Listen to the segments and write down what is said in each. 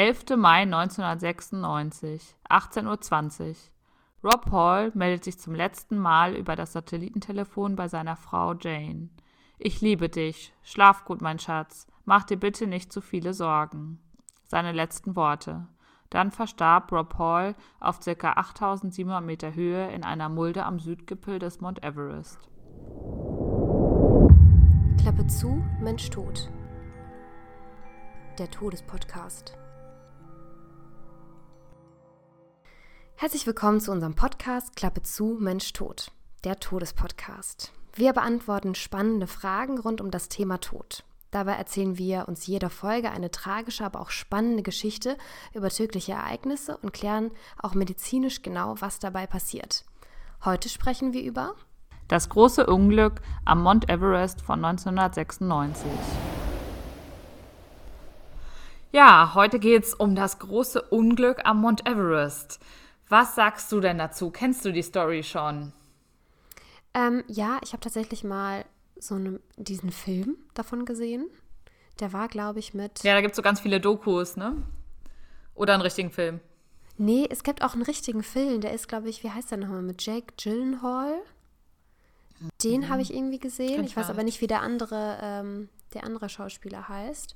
11. Mai 1996, 18.20 Uhr. Rob Hall meldet sich zum letzten Mal über das Satellitentelefon bei seiner Frau Jane. Ich liebe dich. Schlaf gut, mein Schatz. Mach dir bitte nicht zu viele Sorgen. Seine letzten Worte. Dann verstarb Rob Hall auf ca. 8700 Meter Höhe in einer Mulde am Südgipfel des Mount Everest. Klappe zu, Mensch tot. Der Todespodcast. Herzlich willkommen zu unserem Podcast Klappe zu, Mensch tot. Der Todespodcast. Wir beantworten spannende Fragen rund um das Thema Tod. Dabei erzählen wir uns jeder Folge eine tragische, aber auch spannende Geschichte über tödliche Ereignisse und klären auch medizinisch genau, was dabei passiert. Heute sprechen wir über das große Unglück am Mount Everest von 1996. Ja, heute geht es um das große Unglück am Mount Everest. Was sagst du denn dazu? Kennst du die Story schon? Ähm, ja, ich habe tatsächlich mal so eine, diesen Film davon gesehen. Der war, glaube ich, mit. Ja, da gibt es so ganz viele Dokus, ne? Oder einen richtigen Film. Nee, es gibt auch einen richtigen Film. Der ist, glaube ich, wie heißt der nochmal? Mit Jake Gyllenhaal. Den mhm. habe ich irgendwie gesehen. Ich weiß aber nicht, wie der andere, ähm, der andere Schauspieler heißt.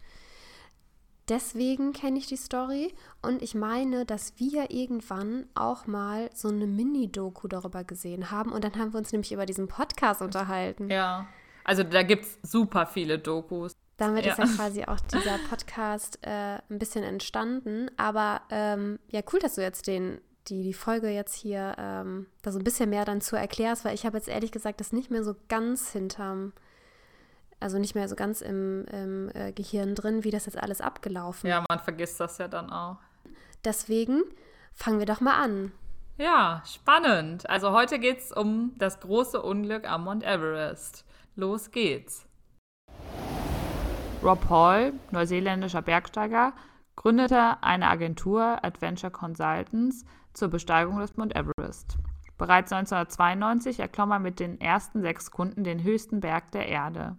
Deswegen kenne ich die Story und ich meine, dass wir irgendwann auch mal so eine Mini-Doku darüber gesehen haben und dann haben wir uns nämlich über diesen Podcast unterhalten. Ja. Also da gibt es super viele Dokus. Damit ja. ist ja quasi auch dieser Podcast äh, ein bisschen entstanden. Aber ähm, ja, cool, dass du jetzt den, die, die Folge jetzt hier ähm, da so ein bisschen mehr dann zu erklärst, weil ich habe jetzt ehrlich gesagt das nicht mehr so ganz hinterm, also nicht mehr so ganz im, im äh, Gehirn drin, wie das jetzt alles abgelaufen ist. Ja, man vergisst das ja dann auch. Deswegen fangen wir doch mal an. Ja, spannend. Also heute geht es um das große Unglück am Mount Everest. Los geht's. Rob Hall, neuseeländischer Bergsteiger, gründete eine Agentur Adventure Consultants zur Besteigung des Mount Everest. Bereits 1992 erklomm er mit den ersten sechs Kunden den höchsten Berg der Erde.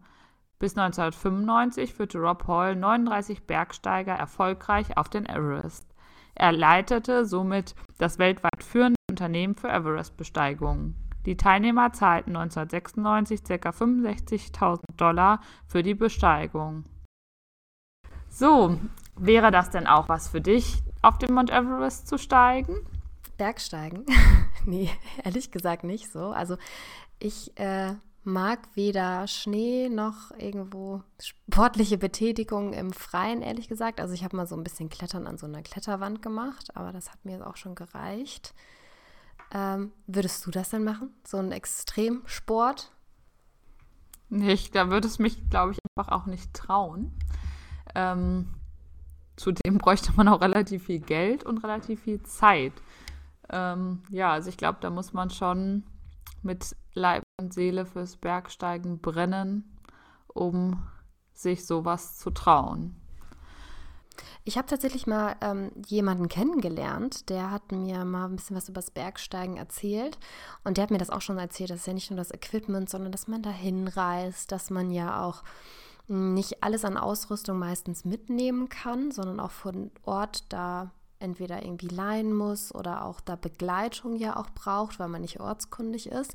Bis 1995 führte Rob Hall 39 Bergsteiger erfolgreich auf den Everest. Er leitete somit das weltweit führende Unternehmen für Everest-Besteigungen. Die Teilnehmer zahlten 1996 ca. 65.000 Dollar für die Besteigung. So, wäre das denn auch was für dich, auf den Mount Everest zu steigen? Bergsteigen? nee, ehrlich gesagt nicht so. Also ich äh, mag weder Schnee noch irgendwo sportliche Betätigung im Freien, ehrlich gesagt. Also ich habe mal so ein bisschen Klettern an so einer Kletterwand gemacht, aber das hat mir auch schon gereicht. Ähm, würdest du das denn machen? So ein Extremsport? Nicht, da würde es mich, glaube ich, einfach auch nicht trauen. Ähm, zudem bräuchte man auch relativ viel Geld und relativ viel Zeit. Ähm, ja, also ich glaube, da muss man schon mit Leib und Seele fürs Bergsteigen brennen, um sich sowas zu trauen. Ich habe tatsächlich mal ähm, jemanden kennengelernt, der hat mir mal ein bisschen was über das Bergsteigen erzählt. Und der hat mir das auch schon erzählt, das ist ja nicht nur das Equipment, sondern dass man da hinreist, dass man ja auch nicht alles an Ausrüstung meistens mitnehmen kann, sondern auch von Ort da entweder irgendwie leihen muss oder auch da Begleitung ja auch braucht, weil man nicht ortskundig ist,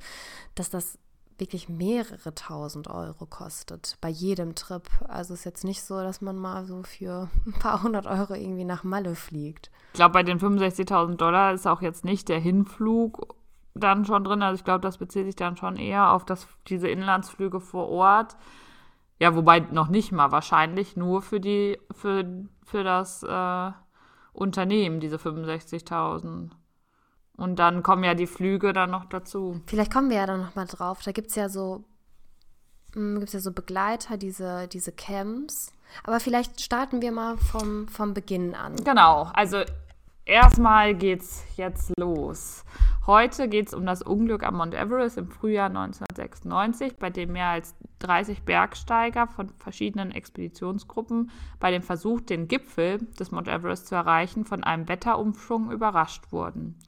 dass das wirklich mehrere tausend Euro kostet bei jedem Trip. Also ist jetzt nicht so, dass man mal so für ein paar hundert Euro irgendwie nach Malle fliegt. Ich glaube, bei den 65.000 Dollar ist auch jetzt nicht der Hinflug dann schon drin. Also ich glaube, das bezieht sich dann schon eher auf das, diese Inlandsflüge vor Ort. Ja, wobei noch nicht mal wahrscheinlich nur für die für, für das äh, Unternehmen diese 65.000. Und dann kommen ja die Flüge dann noch dazu. Vielleicht kommen wir ja dann noch mal drauf. Da gibt es ja so hm, gibt ja so Begleiter, diese, diese Camps. Aber vielleicht starten wir mal vom, vom Beginn an. Genau, also erstmal geht's jetzt los. Heute geht es um das Unglück am Mount Everest im Frühjahr 1996, bei dem mehr als 30 Bergsteiger von verschiedenen Expeditionsgruppen bei dem Versuch, den Gipfel des Mount Everest zu erreichen, von einem Wetterumschwung überrascht wurden.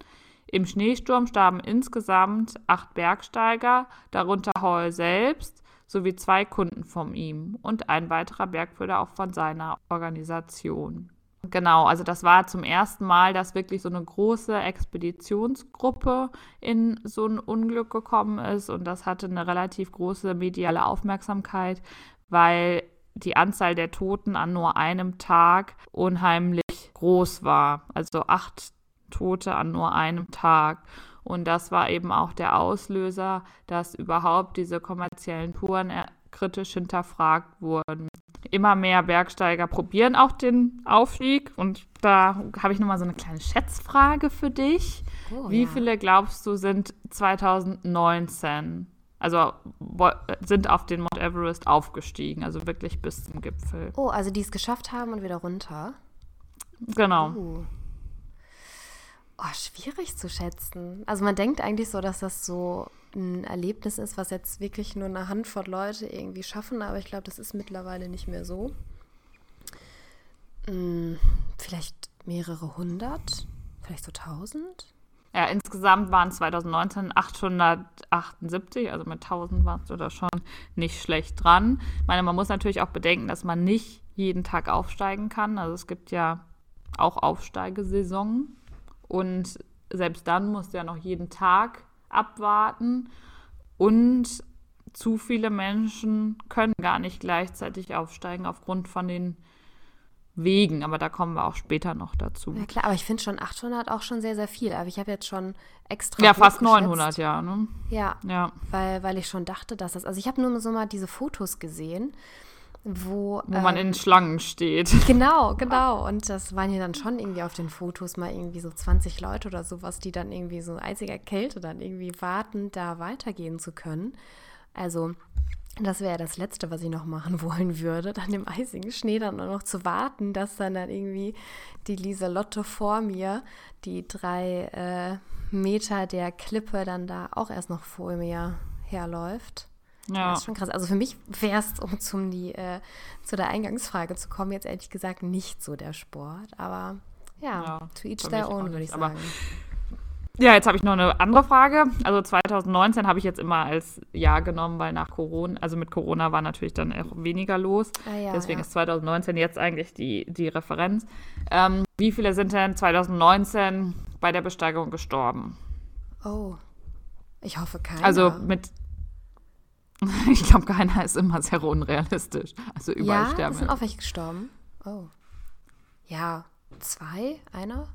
Im Schneesturm starben insgesamt acht Bergsteiger, darunter Hall selbst, sowie zwei Kunden von ihm und ein weiterer Bergführer auch von seiner Organisation. Genau, also das war zum ersten Mal, dass wirklich so eine große Expeditionsgruppe in so ein Unglück gekommen ist und das hatte eine relativ große mediale Aufmerksamkeit, weil die Anzahl der Toten an nur einem Tag unheimlich groß war. Also acht Tote an nur einem Tag. Und das war eben auch der Auslöser, dass überhaupt diese kommerziellen Touren kritisch hinterfragt wurden. Immer mehr Bergsteiger probieren auch den Aufstieg. Und da habe ich nochmal so eine kleine Schätzfrage für dich. Oh, Wie ja. viele glaubst du sind 2019 also sind auf den Mount Everest aufgestiegen, also wirklich bis zum Gipfel. Oh, also die es geschafft haben und wieder runter. Genau. Uh. Oh, schwierig zu schätzen. Also man denkt eigentlich so, dass das so ein Erlebnis ist, was jetzt wirklich nur eine Handvoll Leute irgendwie schaffen, aber ich glaube, das ist mittlerweile nicht mehr so. Hm, vielleicht mehrere hundert, vielleicht so tausend. Ja, insgesamt waren 2019 878, also mit 1000 warst du da schon nicht schlecht dran. Ich meine, man muss natürlich auch bedenken, dass man nicht jeden Tag aufsteigen kann. Also es gibt ja auch Aufsteigesaison und selbst dann musst du ja noch jeden Tag abwarten und zu viele Menschen können gar nicht gleichzeitig aufsteigen aufgrund von den Wegen, aber da kommen wir auch später noch dazu. Ja klar, aber ich finde schon 800 auch schon sehr, sehr viel. Aber ich habe jetzt schon extra. Ja, fast 900, ja. Ne? Ja, ja. Weil, weil ich schon dachte, dass das. Also ich habe nur so mal diese Fotos gesehen, wo. Wo ähm, man in Schlangen steht. Genau, genau. Und das waren ja dann schon irgendwie auf den Fotos mal irgendwie so 20 Leute oder sowas, die dann irgendwie so eisiger Kälte dann irgendwie warten, da weitergehen zu können. Also das wäre das Letzte, was ich noch machen wollen würde, dann im eisigen Schnee dann nur noch zu warten, dass dann, dann irgendwie die Lieselotte vor mir die drei äh, Meter der Klippe dann da auch erst noch vor mir herläuft. Ja. Das ist schon krass. Also für mich wäre es, um zum die, äh, zu der Eingangsfrage zu kommen, jetzt ehrlich gesagt nicht so der Sport. Aber ja, ja to each their own, würde ich sagen. Aber ja, jetzt habe ich noch eine andere Frage. Also 2019 habe ich jetzt immer als Jahr genommen, weil nach Corona, also mit Corona war natürlich dann auch weniger los. Ah, ja, Deswegen ja. ist 2019 jetzt eigentlich die, die Referenz. Ähm, wie viele sind denn 2019 bei der Besteigerung gestorben? Oh, ich hoffe keiner. Also mit ich glaube, keiner ist immer sehr unrealistisch. Also überall ja, sterben. Ja, sind auch welche gestorben. Oh. Ja, zwei, einer?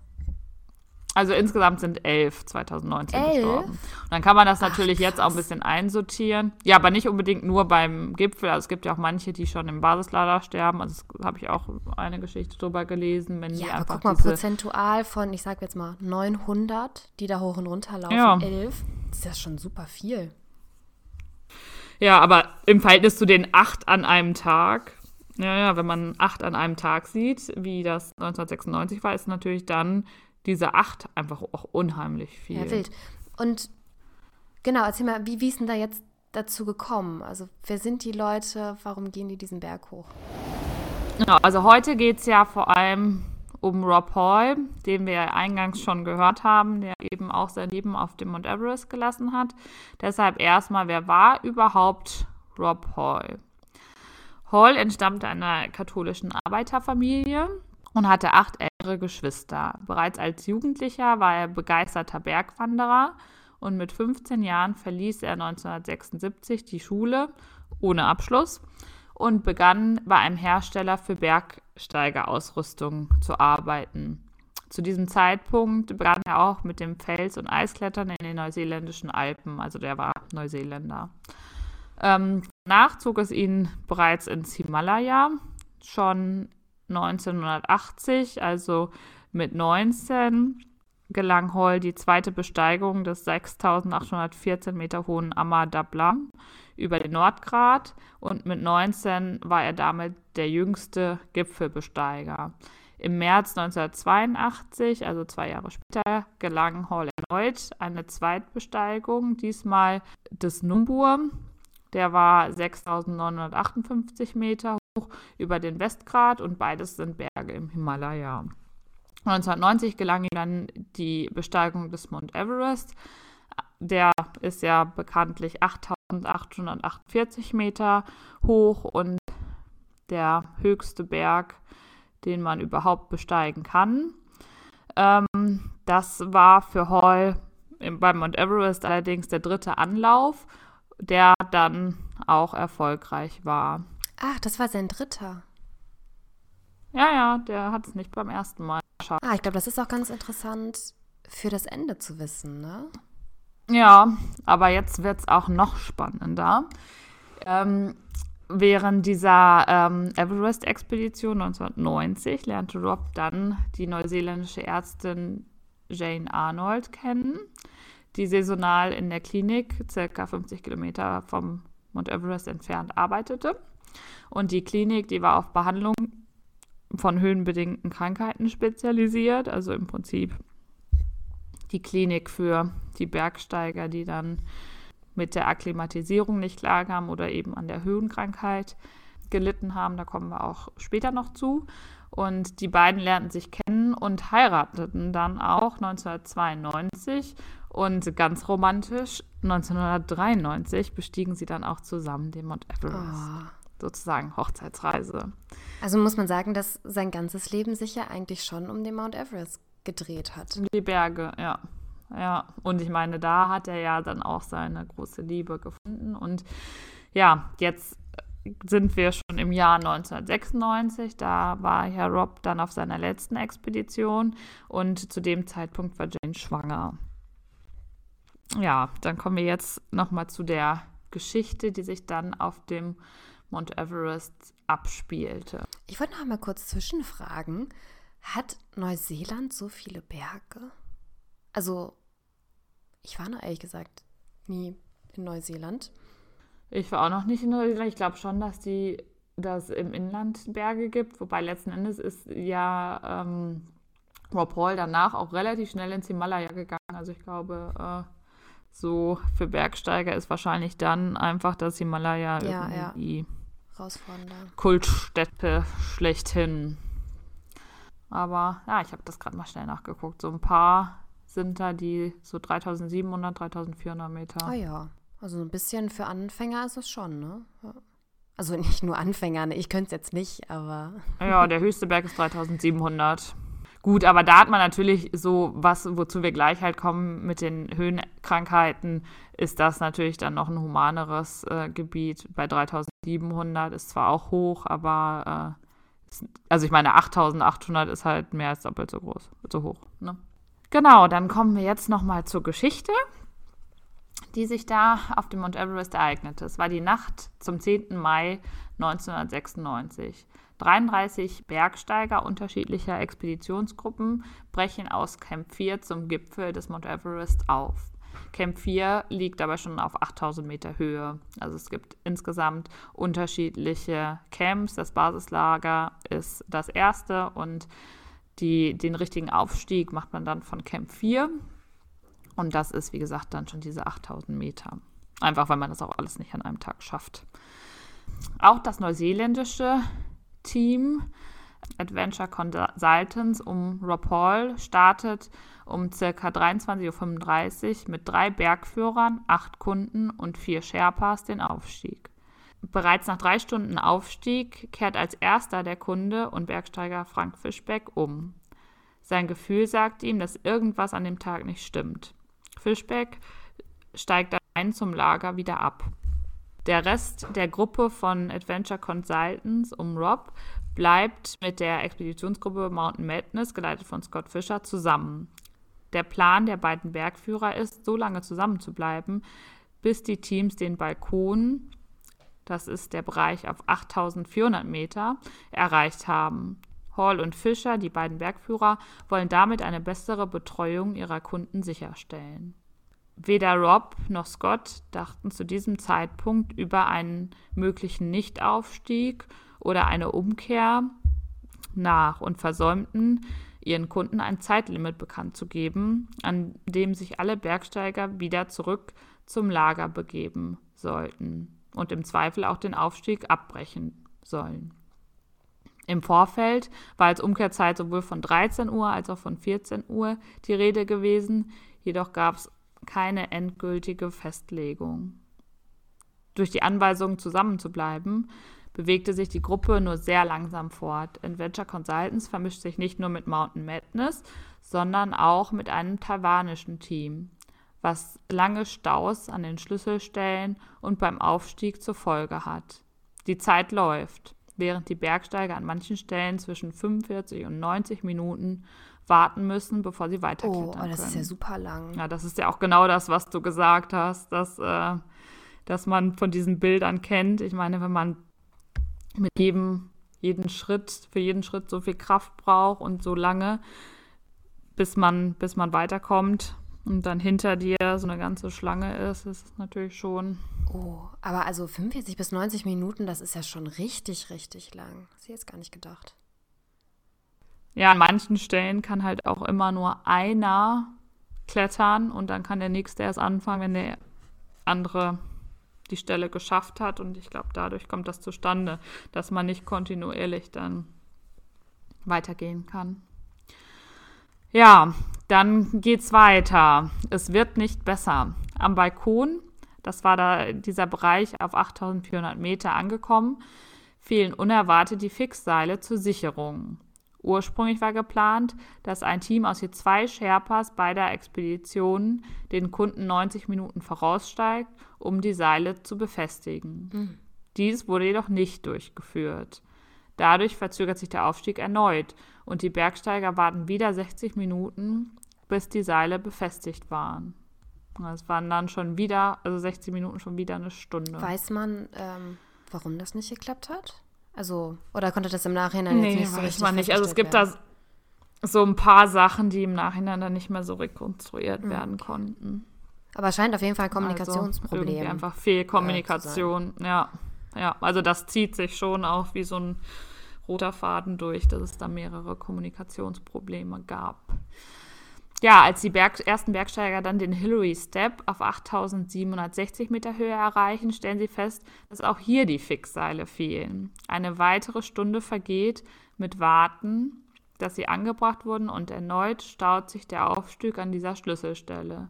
Also insgesamt sind elf 2019 elf? gestorben. Und dann kann man das natürlich Ach, jetzt auch ein bisschen einsortieren. Ja, aber nicht unbedingt nur beim Gipfel. Also es gibt ja auch manche, die schon im Basislader sterben. Also habe ich auch eine Geschichte drüber gelesen. Wenn ja, aber guck mal, prozentual von, ich sage jetzt mal, 900, die da hoch und runter laufen, ja. elf, ist das schon super viel. Ja, aber im Verhältnis zu den acht an einem Tag ja, ja, wenn man acht an einem Tag sieht, wie das 1996 war, ist natürlich dann diese acht einfach auch unheimlich viel. Ja, wild. Und genau, erzähl mal, wie, wie ist denn da jetzt dazu gekommen? Also, wer sind die Leute? Warum gehen die diesen Berg hoch? Genau, also heute geht es ja vor allem um Rob Hall, den wir eingangs schon gehört haben, der eben auch sein Leben auf dem Mount Everest gelassen hat. Deshalb erstmal, wer war überhaupt Rob Hall? Hall entstammte einer katholischen Arbeiterfamilie und hatte acht ältere Geschwister. Bereits als Jugendlicher war er begeisterter Bergwanderer und mit 15 Jahren verließ er 1976 die Schule ohne Abschluss und begann bei einem Hersteller für Bergsteigerausrüstung zu arbeiten. Zu diesem Zeitpunkt begann er auch mit dem Fels- und Eisklettern in den neuseeländischen Alpen, also der war Neuseeländer. Ähm, danach zog es ihn bereits ins Himalaya. Schon 1980, also mit 19, gelang Hall die zweite Besteigung des 6814 Meter hohen Ammar Dablam über den Nordgrat und mit 19 war er damit der jüngste Gipfelbesteiger. Im März 1982, also zwei Jahre später, gelang Hall erneut eine Zweitbesteigung, diesmal des Numbur. Der war 6958 Meter über den Westgrat und beides sind Berge im Himalaya. 1990 gelang ihm dann die Besteigung des Mount Everest. Der ist ja bekanntlich 8848 Meter hoch und der höchste Berg den man überhaupt besteigen kann. Ähm, das war für Hall beim Mount Everest allerdings der dritte Anlauf, der dann auch erfolgreich war. Ach, das war sein dritter. Ja, ja, der hat es nicht beim ersten Mal geschafft. Ah, ich glaube, das ist auch ganz interessant für das Ende zu wissen, ne? Ja, aber jetzt wird es auch noch spannender. Ähm, während dieser ähm, Everest-Expedition 1990 lernte Rob dann die neuseeländische Ärztin Jane Arnold kennen, die saisonal in der Klinik circa 50 Kilometer vom Mount Everest entfernt arbeitete. Und die Klinik, die war auf Behandlung von höhenbedingten Krankheiten spezialisiert, also im Prinzip die Klinik für die Bergsteiger, die dann mit der Akklimatisierung nicht klarkamen oder eben an der Höhenkrankheit gelitten haben. Da kommen wir auch später noch zu. Und die beiden lernten sich kennen und heirateten dann auch 1992. Und ganz romantisch, 1993 bestiegen sie dann auch zusammen den Mount Everest. Oh. Sozusagen Hochzeitsreise. Also muss man sagen, dass sein ganzes Leben sich ja eigentlich schon um den Mount Everest gedreht hat. Die Berge, ja. Ja, und ich meine, da hat er ja dann auch seine große Liebe gefunden. Und ja, jetzt sind wir schon im Jahr 1996. Da war Herr Rob dann auf seiner letzten Expedition und zu dem Zeitpunkt war Jane schwanger. Ja, dann kommen wir jetzt nochmal zu der Geschichte, die sich dann auf dem Mount Everest abspielte. Ich wollte noch mal kurz zwischenfragen. Hat Neuseeland so viele Berge? Also, ich war noch ehrlich gesagt nie in Neuseeland. Ich war auch noch nicht in Neuseeland. Ich glaube schon, dass die dass im Inland Berge gibt, wobei letzten Endes ist ja ähm, Rob Hall danach auch relativ schnell ins Himalaya gegangen. Also ich glaube, äh, so für Bergsteiger ist wahrscheinlich dann einfach das Himalaya ja, irgendwie ja. Kultstätte schlechthin. Aber ja, ich habe das gerade mal schnell nachgeguckt. So ein paar sind da die so 3700, 3400 Meter. Ah ja, also ein bisschen für Anfänger ist es schon, ne? Also nicht nur Anfänger, ne? ich könnte es jetzt nicht, aber. Ja, der höchste Berg ist 3700. Gut, aber da hat man natürlich so was, wozu wir gleich halt kommen mit den Höhenkrankheiten, ist das natürlich dann noch ein humaneres äh, Gebiet. Bei 3700 ist zwar auch hoch, aber äh, also ich meine 8800 ist halt mehr als doppelt so groß, so hoch. Ne? Genau, dann kommen wir jetzt nochmal zur Geschichte die sich da auf dem Mount Everest ereignete. Es war die Nacht zum 10. Mai 1996. 33 Bergsteiger unterschiedlicher Expeditionsgruppen brechen aus Camp 4 zum Gipfel des Mount Everest auf. Camp 4 liegt aber schon auf 8000 Meter Höhe. Also es gibt insgesamt unterschiedliche Camps. Das Basislager ist das erste und die, den richtigen Aufstieg macht man dann von Camp 4. Und das ist, wie gesagt, dann schon diese 8000 Meter. Einfach weil man das auch alles nicht an einem Tag schafft. Auch das neuseeländische Team Adventure Consultants um Rob Hall startet um ca. 23.35 Uhr mit drei Bergführern, acht Kunden und vier Sherpas den Aufstieg. Bereits nach drei Stunden Aufstieg kehrt als erster der Kunde und Bergsteiger Frank Fischbeck um. Sein Gefühl sagt ihm, dass irgendwas an dem Tag nicht stimmt. Fischbeck steigt dann zum Lager wieder ab. Der Rest der Gruppe von Adventure Consultants um Rob bleibt mit der Expeditionsgruppe Mountain Madness, geleitet von Scott Fisher, zusammen. Der Plan der beiden Bergführer ist, so lange zusammen zu bleiben, bis die Teams den Balkon, das ist der Bereich auf 8400 Meter, erreicht haben. Hall und Fischer, die beiden Bergführer, wollen damit eine bessere Betreuung ihrer Kunden sicherstellen. Weder Rob noch Scott dachten zu diesem Zeitpunkt über einen möglichen Nichtaufstieg oder eine Umkehr nach und versäumten, ihren Kunden ein Zeitlimit bekannt zu geben, an dem sich alle Bergsteiger wieder zurück zum Lager begeben sollten und im Zweifel auch den Aufstieg abbrechen sollen. Im Vorfeld war als Umkehrzeit sowohl von 13 Uhr als auch von 14 Uhr die Rede gewesen, jedoch gab es keine endgültige Festlegung. Durch die Anweisung zusammenzubleiben, bewegte sich die Gruppe nur sehr langsam fort. Adventure Consultants vermischt sich nicht nur mit Mountain Madness, sondern auch mit einem taiwanischen Team, was lange Staus an den Schlüsselstellen und beim Aufstieg zur Folge hat. Die Zeit läuft, während die Bergsteiger an manchen Stellen zwischen 45 und 90 Minuten warten müssen, bevor sie weiterklettern können. Oh, das ist ja super lang. Ja, das ist ja auch genau das, was du gesagt hast, dass, äh, dass man von diesen Bildern kennt. Ich meine, wenn man mit jedem jeden Schritt, für jeden Schritt so viel Kraft braucht und so lange, bis man, bis man weiterkommt und dann hinter dir so eine ganze Schlange ist, ist es natürlich schon. Oh, aber also 45 bis 90 Minuten, das ist ja schon richtig, richtig lang. Das hätte ich jetzt gar nicht gedacht. Ja, an manchen Stellen kann halt auch immer nur einer klettern und dann kann der nächste erst anfangen, wenn der andere die Stelle geschafft hat. Und ich glaube, dadurch kommt das zustande, dass man nicht kontinuierlich dann weitergehen kann. Ja, dann geht's weiter. Es wird nicht besser. Am Balkon, das war da dieser Bereich auf 8400 Meter angekommen, fehlen unerwartet die Fixseile zur Sicherung. Ursprünglich war geplant, dass ein Team aus je zwei Sherpas beider Expeditionen den Kunden 90 Minuten voraussteigt, um die Seile zu befestigen. Mhm. Dies wurde jedoch nicht durchgeführt. Dadurch verzögert sich der Aufstieg erneut und die Bergsteiger warten wieder 60 Minuten, bis die Seile befestigt waren. Es waren dann schon wieder, also 60 Minuten schon wieder eine Stunde. Weiß man, ähm, warum das nicht geklappt hat? Also, oder konnte das im Nachhinein nee, jetzt nicht so richtig man nicht. Also es gibt werden? da so ein paar Sachen, die im Nachhinein dann nicht mehr so rekonstruiert Hm, werden konnten. Aber es scheint auf jeden Fall ein Also Kommunikationsproblem. irgendwie einfach Fehlkommunikation. ja, ja. Also das zieht sich schon auch wie so ein roter Faden durch, dass es da mehrere Kommunikationsprobleme gab. Ja, als die Berg ersten Bergsteiger dann den Hillary Step auf 8760 Meter Höhe erreichen, stellen sie fest, dass auch hier die Fixseile fehlen. Eine weitere Stunde vergeht mit Warten, dass sie angebracht wurden und erneut staut sich der Aufstieg an dieser Schlüsselstelle.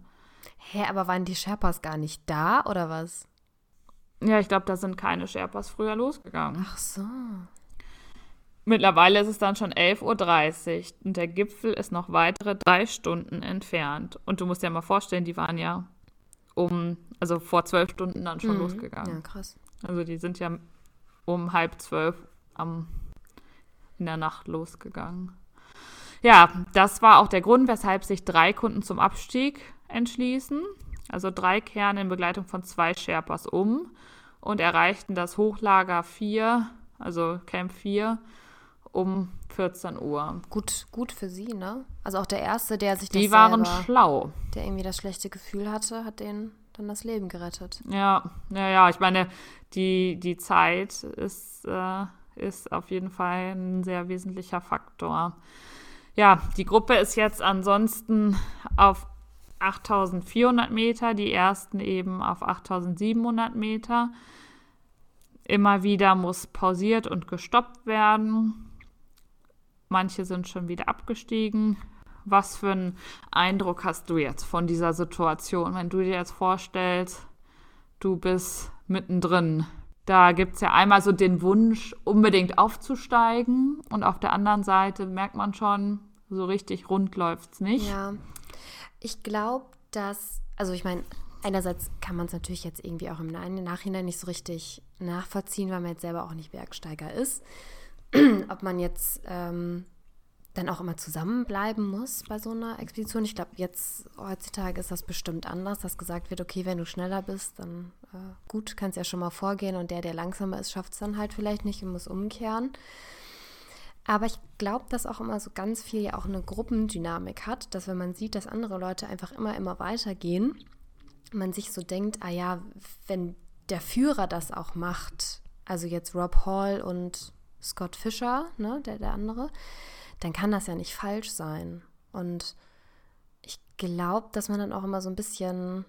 Hä, aber waren die Sherpas gar nicht da oder was? Ja, ich glaube, da sind keine Sherpas früher losgegangen. Ach so. Mittlerweile ist es dann schon 11.30 Uhr und der Gipfel ist noch weitere drei Stunden entfernt. Und du musst dir mal vorstellen, die waren ja um, also vor zwölf Stunden dann schon Mhm. losgegangen. Ja, krass. Also die sind ja um halb zwölf am, in der Nacht losgegangen. Ja, das war auch der Grund, weshalb sich drei Kunden zum Abstieg entschließen. Also drei kehren in Begleitung von zwei Sherpas um und erreichten das Hochlager 4, also Camp 4, um 14 Uhr. Gut, gut für sie, ne? Also auch der Erste, der sich das Die waren selber, schlau. der irgendwie das schlechte Gefühl hatte, hat denen dann das Leben gerettet. Ja, ja, ja. Ich meine, die, die Zeit ist, äh, ist auf jeden Fall ein sehr wesentlicher Faktor. Ja, die Gruppe ist jetzt ansonsten auf 8400 Meter, die ersten eben auf 8700 Meter. Immer wieder muss pausiert und gestoppt werden. Manche sind schon wieder abgestiegen. Was für einen Eindruck hast du jetzt von dieser Situation, wenn du dir jetzt vorstellst, du bist mittendrin? Da gibt es ja einmal so den Wunsch, unbedingt aufzusteigen. Und auf der anderen Seite merkt man schon, so richtig rund läuft es nicht. Ja, ich glaube, dass, also ich meine, einerseits kann man es natürlich jetzt irgendwie auch im Nachhinein nicht so richtig nachvollziehen, weil man jetzt selber auch nicht Bergsteiger ist. Ob man jetzt ähm, dann auch immer zusammenbleiben muss bei so einer Expedition. Ich glaube, jetzt heutzutage ist das bestimmt anders, dass gesagt wird, okay, wenn du schneller bist, dann äh, gut, kannst ja schon mal vorgehen und der, der langsamer ist, schafft es dann halt vielleicht nicht und muss umkehren. Aber ich glaube, dass auch immer so ganz viel ja auch eine Gruppendynamik hat, dass wenn man sieht, dass andere Leute einfach immer, immer weitergehen, man sich so denkt, ah ja, wenn der Führer das auch macht, also jetzt Rob Hall und Scott Fischer, ne, der, der andere, dann kann das ja nicht falsch sein. Und ich glaube, dass man dann auch immer so ein bisschen,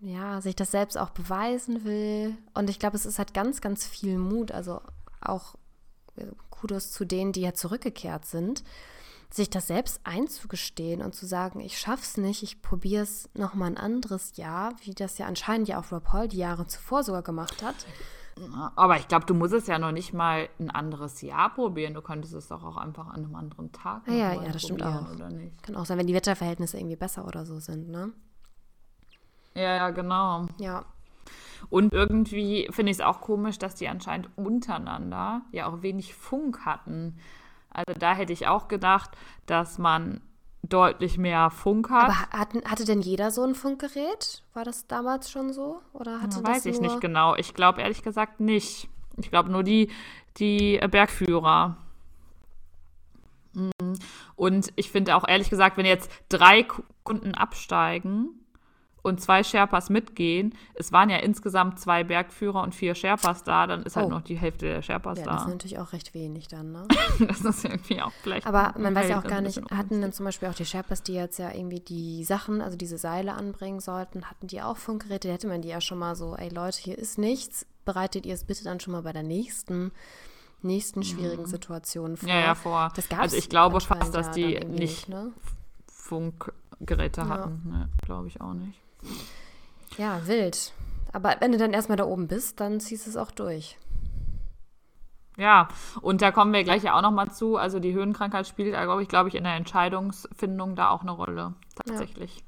ja, sich das selbst auch beweisen will. Und ich glaube, es ist halt ganz, ganz viel Mut, also auch äh, Kudos zu denen, die ja zurückgekehrt sind, sich das selbst einzugestehen und zu sagen, ich schaff's nicht, ich probiere es nochmal ein anderes Jahr, wie das ja anscheinend ja auch Rob Hall die Jahre zuvor sogar gemacht hat. Aber ich glaube, du musst es ja noch nicht mal ein anderes Jahr probieren. Du könntest es doch auch einfach an einem anderen Tag ah, Ja, ja, das stimmt auch. Oder nicht? Kann auch sein, wenn die Wetterverhältnisse irgendwie besser oder so sind, ne? Ja, ja, genau. Ja. Und irgendwie finde ich es auch komisch, dass die anscheinend untereinander ja auch wenig Funk hatten. Also da hätte ich auch gedacht, dass man deutlich mehr Funk hat. Aber hatten, hatte denn jeder so ein Funkgerät? War das damals schon so? Oder hatte ja, weiß ich nicht genau. Ich glaube ehrlich gesagt nicht. Ich glaube nur die, die Bergführer. Mhm. Und ich finde auch ehrlich gesagt, wenn jetzt drei Kunden absteigen, und zwei Sherpas mitgehen, es waren ja insgesamt zwei Bergführer und vier Sherpas da, dann ist halt oh. noch die Hälfte der Sherpas ja, da. Das ist natürlich auch recht wenig dann, ne? das ist irgendwie auch vielleicht. Aber man weiß ja auch gar nicht, hatten dann zum Beispiel auch die Sherpas, die jetzt ja irgendwie die Sachen, also diese Seile anbringen sollten, hatten die auch Funkgeräte? Da hätte man die ja schon mal so, ey Leute, hier ist nichts, bereitet ihr es bitte dann schon mal bei der nächsten nächsten schwierigen mhm. Situation vor. Ja, ja, vor. Das also ich glaube fast, dass die nicht, nicht ne? Funkgeräte hatten. Ja. Ne, glaube ich auch nicht. Ja, wild. Aber wenn du dann erstmal da oben bist, dann ziehst du es auch durch. Ja, und da kommen wir gleich ja auch nochmal zu. Also die Höhenkrankheit spielt, glaube ich, glaube ich, in der Entscheidungsfindung da auch eine Rolle. Tatsächlich. Ja.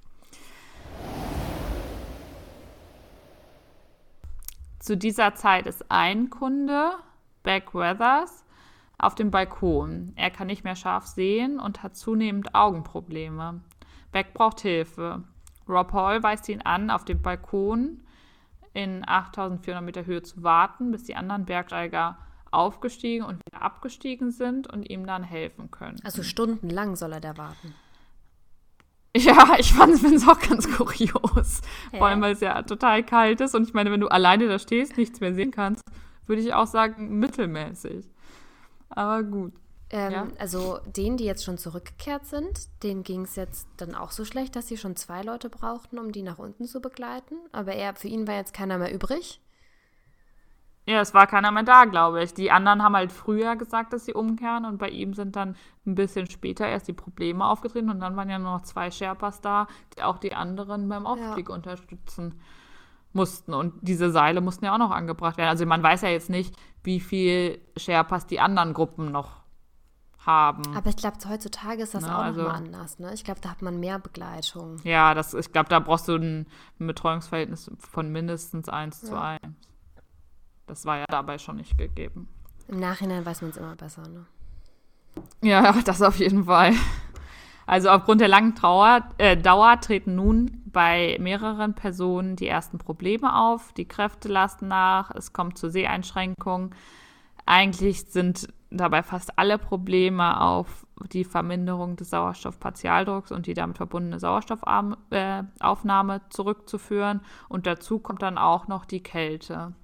Zu dieser Zeit ist ein Kunde, Beck Weathers, auf dem Balkon. Er kann nicht mehr scharf sehen und hat zunehmend Augenprobleme. Beck braucht Hilfe. Rob Hall weist ihn an, auf dem Balkon in 8400 Meter Höhe zu warten, bis die anderen Bergsteiger aufgestiegen und wieder abgestiegen sind und ihm dann helfen können. Also stundenlang soll er da warten. Ja, ich fand es auch ganz kurios. Hä? Vor allem, weil es ja total kalt ist. Und ich meine, wenn du alleine da stehst, nichts mehr sehen kannst, würde ich auch sagen, mittelmäßig. Aber gut. Ähm, ja. Also denen, die jetzt schon zurückgekehrt sind, denen ging es jetzt dann auch so schlecht, dass sie schon zwei Leute brauchten, um die nach unten zu begleiten. Aber er, für ihn war jetzt keiner mehr übrig. Ja, es war keiner mehr da, glaube ich. Die anderen haben halt früher gesagt, dass sie umkehren und bei ihm sind dann ein bisschen später erst die Probleme aufgetreten und dann waren ja nur noch zwei Sherpas da, die auch die anderen beim Aufstieg ja. unterstützen mussten. Und diese Seile mussten ja auch noch angebracht werden. Also man weiß ja jetzt nicht, wie viel Sherpas die anderen Gruppen noch haben. Aber ich glaube, heutzutage ist das ne, auch also, nochmal anders. Ne? Ich glaube, da hat man mehr Begleitung. Ja, das, ich glaube, da brauchst du ein, ein, Betreuungsverhältnis von mindestens 1 ja. zu 1. Das war ja dabei schon nicht gegeben. Im Nachhinein weiß man es immer besser, ne? Ja, das auf jeden Fall. Also aufgrund der langen Trauer, äh, Dauer treten nun bei mehreren Personen die ersten Probleme auf. Die Kräfte lassen nach, es kommt zur Seheinschränkungen. Eigentlich sind dabei fast alle Probleme auf die Verminderung des Sauerstoffpartialdrucks und die damit verbundene Sauerstoffaufnahme zurückzuführen. Und dazu kommt dann auch noch die Kälte.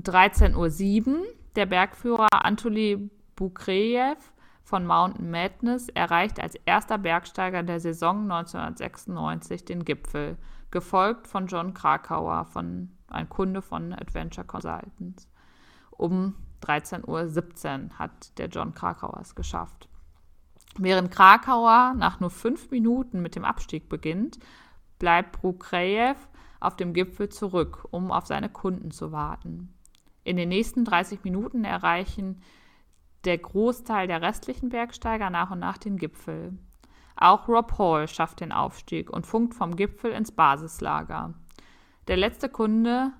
13.07 Uhr. Der Bergführer Anatoly Bukrejew von Mountain Madness erreicht als erster Bergsteiger der Saison 1996 den Gipfel, gefolgt von John Krakauer, von, ein Kunde von Adventure Consultants um 13.17 Uhr hat der John Krakauer es geschafft. Während Krakauer nach nur fünf Minuten mit dem Abstieg beginnt, bleibt Brukrejew auf dem Gipfel zurück, um auf seine Kunden zu warten. In den nächsten 30 Minuten erreichen der Großteil der restlichen Bergsteiger nach und nach den Gipfel. Auch Rob Hall schafft den Aufstieg und funkt vom Gipfel ins Basislager. Der letzte Kunde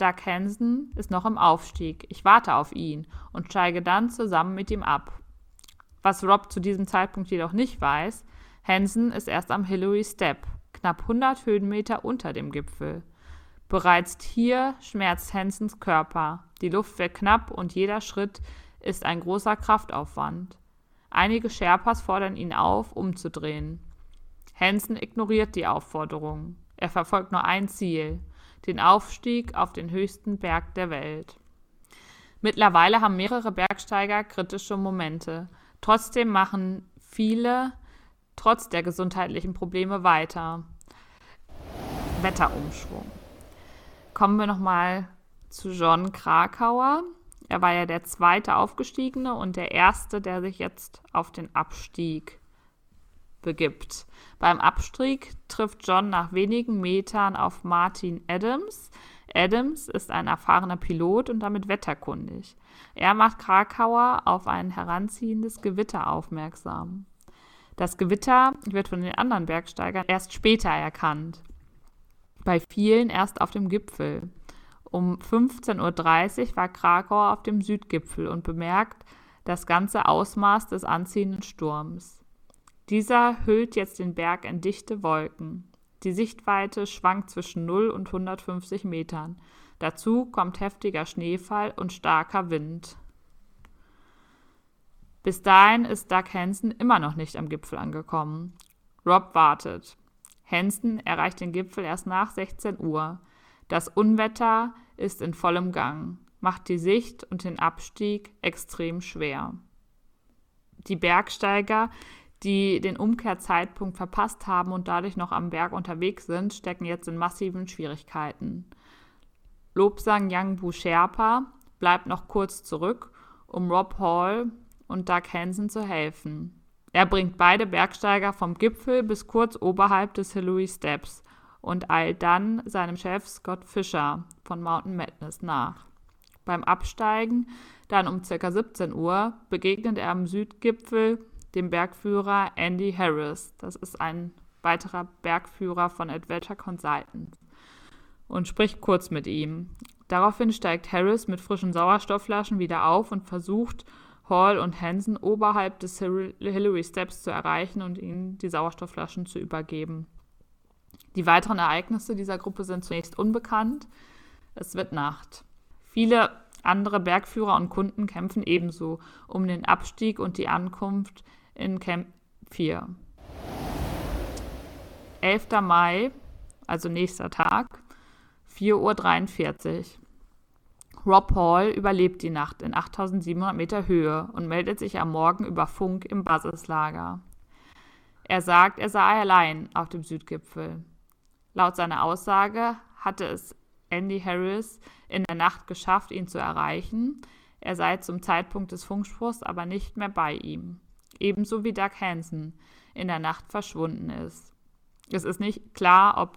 Doug Hansen ist noch im Aufstieg. Ich warte auf ihn und steige dann zusammen mit ihm ab. Was Rob zu diesem Zeitpunkt jedoch nicht weiß, Hansen ist erst am Hillary Step, knapp 100 Höhenmeter unter dem Gipfel. Bereits hier schmerzt Hansens Körper. Die Luft wird knapp und jeder Schritt ist ein großer Kraftaufwand. Einige Sherpas fordern ihn auf, umzudrehen. Hansen ignoriert die Aufforderung. Er verfolgt nur ein Ziel, den Aufstieg auf den höchsten Berg der Welt. Mittlerweile haben mehrere Bergsteiger kritische Momente. Trotzdem machen viele trotz der gesundheitlichen Probleme weiter. Wetterumschwung. Kommen wir nochmal zu John Krakauer. Er war ja der zweite Aufgestiegene und der erste, der sich jetzt auf den Abstieg begibt. Beim Abstieg trifft John nach wenigen Metern auf Martin Adams. Adams ist ein erfahrener Pilot und damit wetterkundig. Er macht Krakauer auf ein heranziehendes Gewitter aufmerksam. Das Gewitter wird von den anderen Bergsteigern erst später erkannt. Bei vielen erst auf dem Gipfel. Um 15.30 Uhr war Krakauer auf dem Südgipfel und bemerkt das ganze Ausmaß des anziehenden Sturms. Dieser hüllt jetzt den Berg in dichte Wolken. Die Sichtweite schwankt zwischen 0 und 150 Metern. Dazu kommt heftiger Schneefall und starker Wind. Bis dahin ist Doug Hansen immer noch nicht am Gipfel angekommen. Rob wartet. Hansen erreicht den Gipfel erst nach 16 Uhr. Das Unwetter ist in vollem Gang, macht die Sicht und den Abstieg extrem schwer. Die Bergsteiger, die den Umkehrzeitpunkt verpasst haben und dadurch noch am Berg unterwegs sind, stecken jetzt in massiven Schwierigkeiten. Lobsang Yangbu Sherpa bleibt noch kurz zurück, um Rob Hall und Doug Hansen zu helfen. Er bringt beide Bergsteiger vom Gipfel bis kurz oberhalb des Hillary Steps und eilt dann seinem Chef Scott Fisher von Mountain Madness nach. Beim Absteigen, dann um ca. 17 Uhr, begegnet er am Südgipfel dem Bergführer Andy Harris. Das ist ein weiterer Bergführer von Adventure Consultants. Und spricht kurz mit ihm. Daraufhin steigt Harris mit frischen Sauerstoffflaschen wieder auf und versucht, Hall und Hansen oberhalb des Hillary Steps zu erreichen und ihnen die Sauerstoffflaschen zu übergeben. Die weiteren Ereignisse dieser Gruppe sind zunächst unbekannt. Es wird Nacht. Viele andere Bergführer und Kunden kämpfen ebenso um den Abstieg und die Ankunft in Camp 4. 11. Mai, also nächster Tag, 4.43 Uhr. Rob Hall überlebt die Nacht in 8700 Meter Höhe und meldet sich am Morgen über Funk im Basislager. Er sagt, er sei allein auf dem Südgipfel. Laut seiner Aussage hatte es Andy Harris in der Nacht geschafft, ihn zu erreichen. Er sei zum Zeitpunkt des Funkspruchs aber nicht mehr bei ihm ebenso wie Doug Hansen in der Nacht verschwunden ist. Es ist nicht klar, ob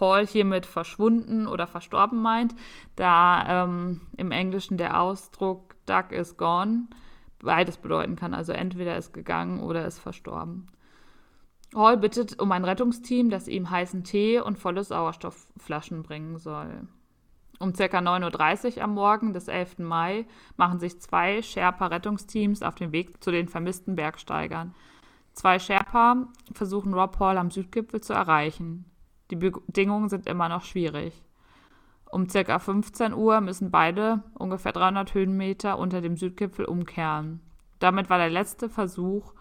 Hall hiermit verschwunden oder verstorben meint, da ähm, im Englischen der Ausdruck Doug is gone beides bedeuten kann. Also entweder ist gegangen oder ist verstorben. Hall bittet um ein Rettungsteam, das ihm heißen Tee und volle Sauerstoffflaschen bringen soll. Um ca. 9.30 Uhr am Morgen des 11. Mai machen sich zwei Sherpa-Rettungsteams auf den Weg zu den vermissten Bergsteigern. Zwei Sherpa versuchen Rob Hall am Südgipfel zu erreichen. Die Bedingungen sind immer noch schwierig. Um ca. 15 Uhr müssen beide ungefähr 300 Höhenmeter unter dem Südgipfel umkehren. Damit war der letzte Versuch,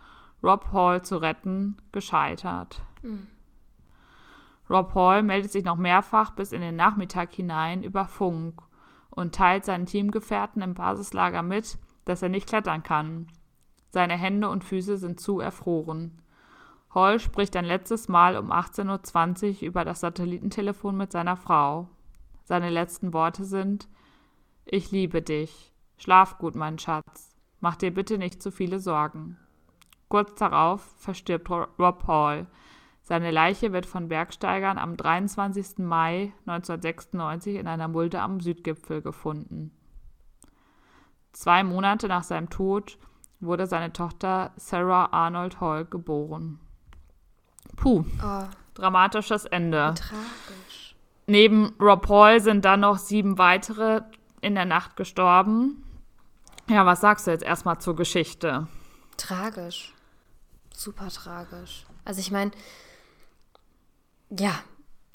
Rob Hall zu retten, gescheitert. Mhm. Rob Hall meldet sich noch mehrfach bis in den Nachmittag hinein über Funk und teilt seinen Teamgefährten im Basislager mit, dass er nicht klettern kann. Seine Hände und Füße sind zu erfroren. Hall spricht ein letztes Mal um 18.20 Uhr über das Satellitentelefon mit seiner Frau. Seine letzten Worte sind Ich liebe dich. Schlaf gut, mein Schatz. Mach dir bitte nicht zu viele Sorgen. Kurz darauf verstirbt Rob Hall, seine Leiche wird von Bergsteigern am 23. Mai 1996 in einer Mulde am Südgipfel gefunden. Zwei Monate nach seinem Tod wurde seine Tochter Sarah Arnold Hall geboren. Puh, oh. dramatisches Ende. Tragisch. Neben Rob Hall sind dann noch sieben weitere in der Nacht gestorben. Ja, was sagst du jetzt erstmal zur Geschichte? Tragisch. Super tragisch. Also ich meine, ja,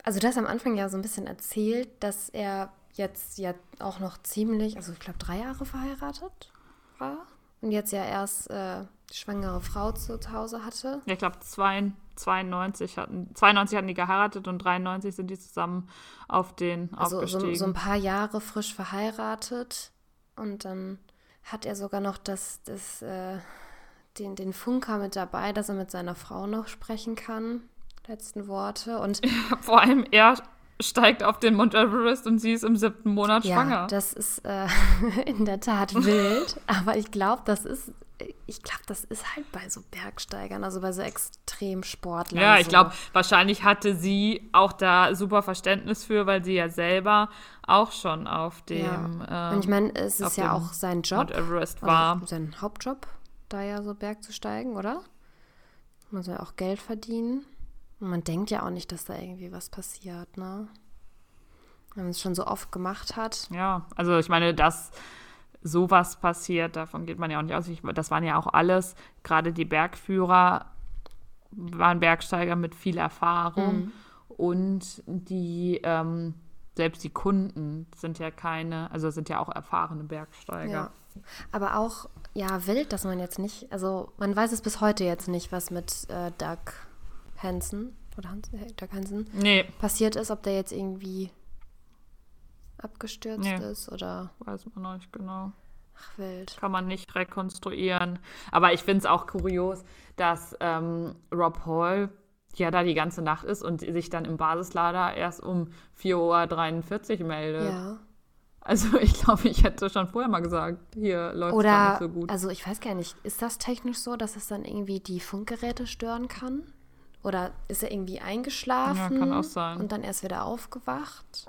also das am Anfang ja so ein bisschen erzählt, dass er jetzt ja auch noch ziemlich, also ich glaube drei Jahre verheiratet war und jetzt ja erst äh, die schwangere Frau zu Hause hatte. Ja, ich glaube 92 hatten, 92 hatten die geheiratet und 93 sind die zusammen auf den also aufgestiegen. So, so ein paar Jahre frisch verheiratet und dann hat er sogar noch das, das, äh, den, den Funker mit dabei, dass er mit seiner Frau noch sprechen kann letzten Worte. Und ja, vor allem er steigt auf den Mount Everest und sie ist im siebten Monat ja, schwanger. Das ist äh, in der Tat wild, aber ich glaube, das ist ich glaube, das ist halt bei so Bergsteigern, also bei so Extremsportlern. Ja, ich glaube, wahrscheinlich hatte sie auch da super Verständnis für, weil sie ja selber auch schon auf dem. Ja. ähm, Und ich meine, es auf ist ja auch sein Job, Mount Everest war. also sein Hauptjob, da ja so Berg zu steigen, oder? Man soll auch Geld verdienen. Und man denkt ja auch nicht, dass da irgendwie was passiert, ne? Wenn man es schon so oft gemacht hat. Ja, also ich meine, dass sowas passiert, davon geht man ja auch nicht aus. Ich, das waren ja auch alles, gerade die Bergführer waren Bergsteiger mit viel Erfahrung Mhm. und die, ähm, selbst die Kunden sind ja keine, also sind ja auch erfahrene Bergsteiger. Ja. Aber auch, ja, wild, dass man jetzt nicht, also man weiß es bis heute jetzt nicht, was mit äh, Doug Hansen oder Hans, äh, Doug Hansen Nee, passiert ist, ob der jetzt irgendwie abgestürzt Nee. ist oder weiß man noch nicht genau. ach wild. Kann man nicht rekonstruieren. Aber ich finde es auch kurios, dass ähm, Rob Hall ja da die ganze Nacht ist und sich dann im Basislader erst um 4.43 Uhr meldet. Ja. Also ich glaube, ich hätte schon vorher mal gesagt, hier läuft es nicht so gut. also ich weiß gar nicht, ist das technisch so, dass es dann irgendwie die Funkgeräte stören kann? Oder ist er irgendwie eingeschlafen? Ja, kann auch sein. Und dann erst wieder aufgewacht?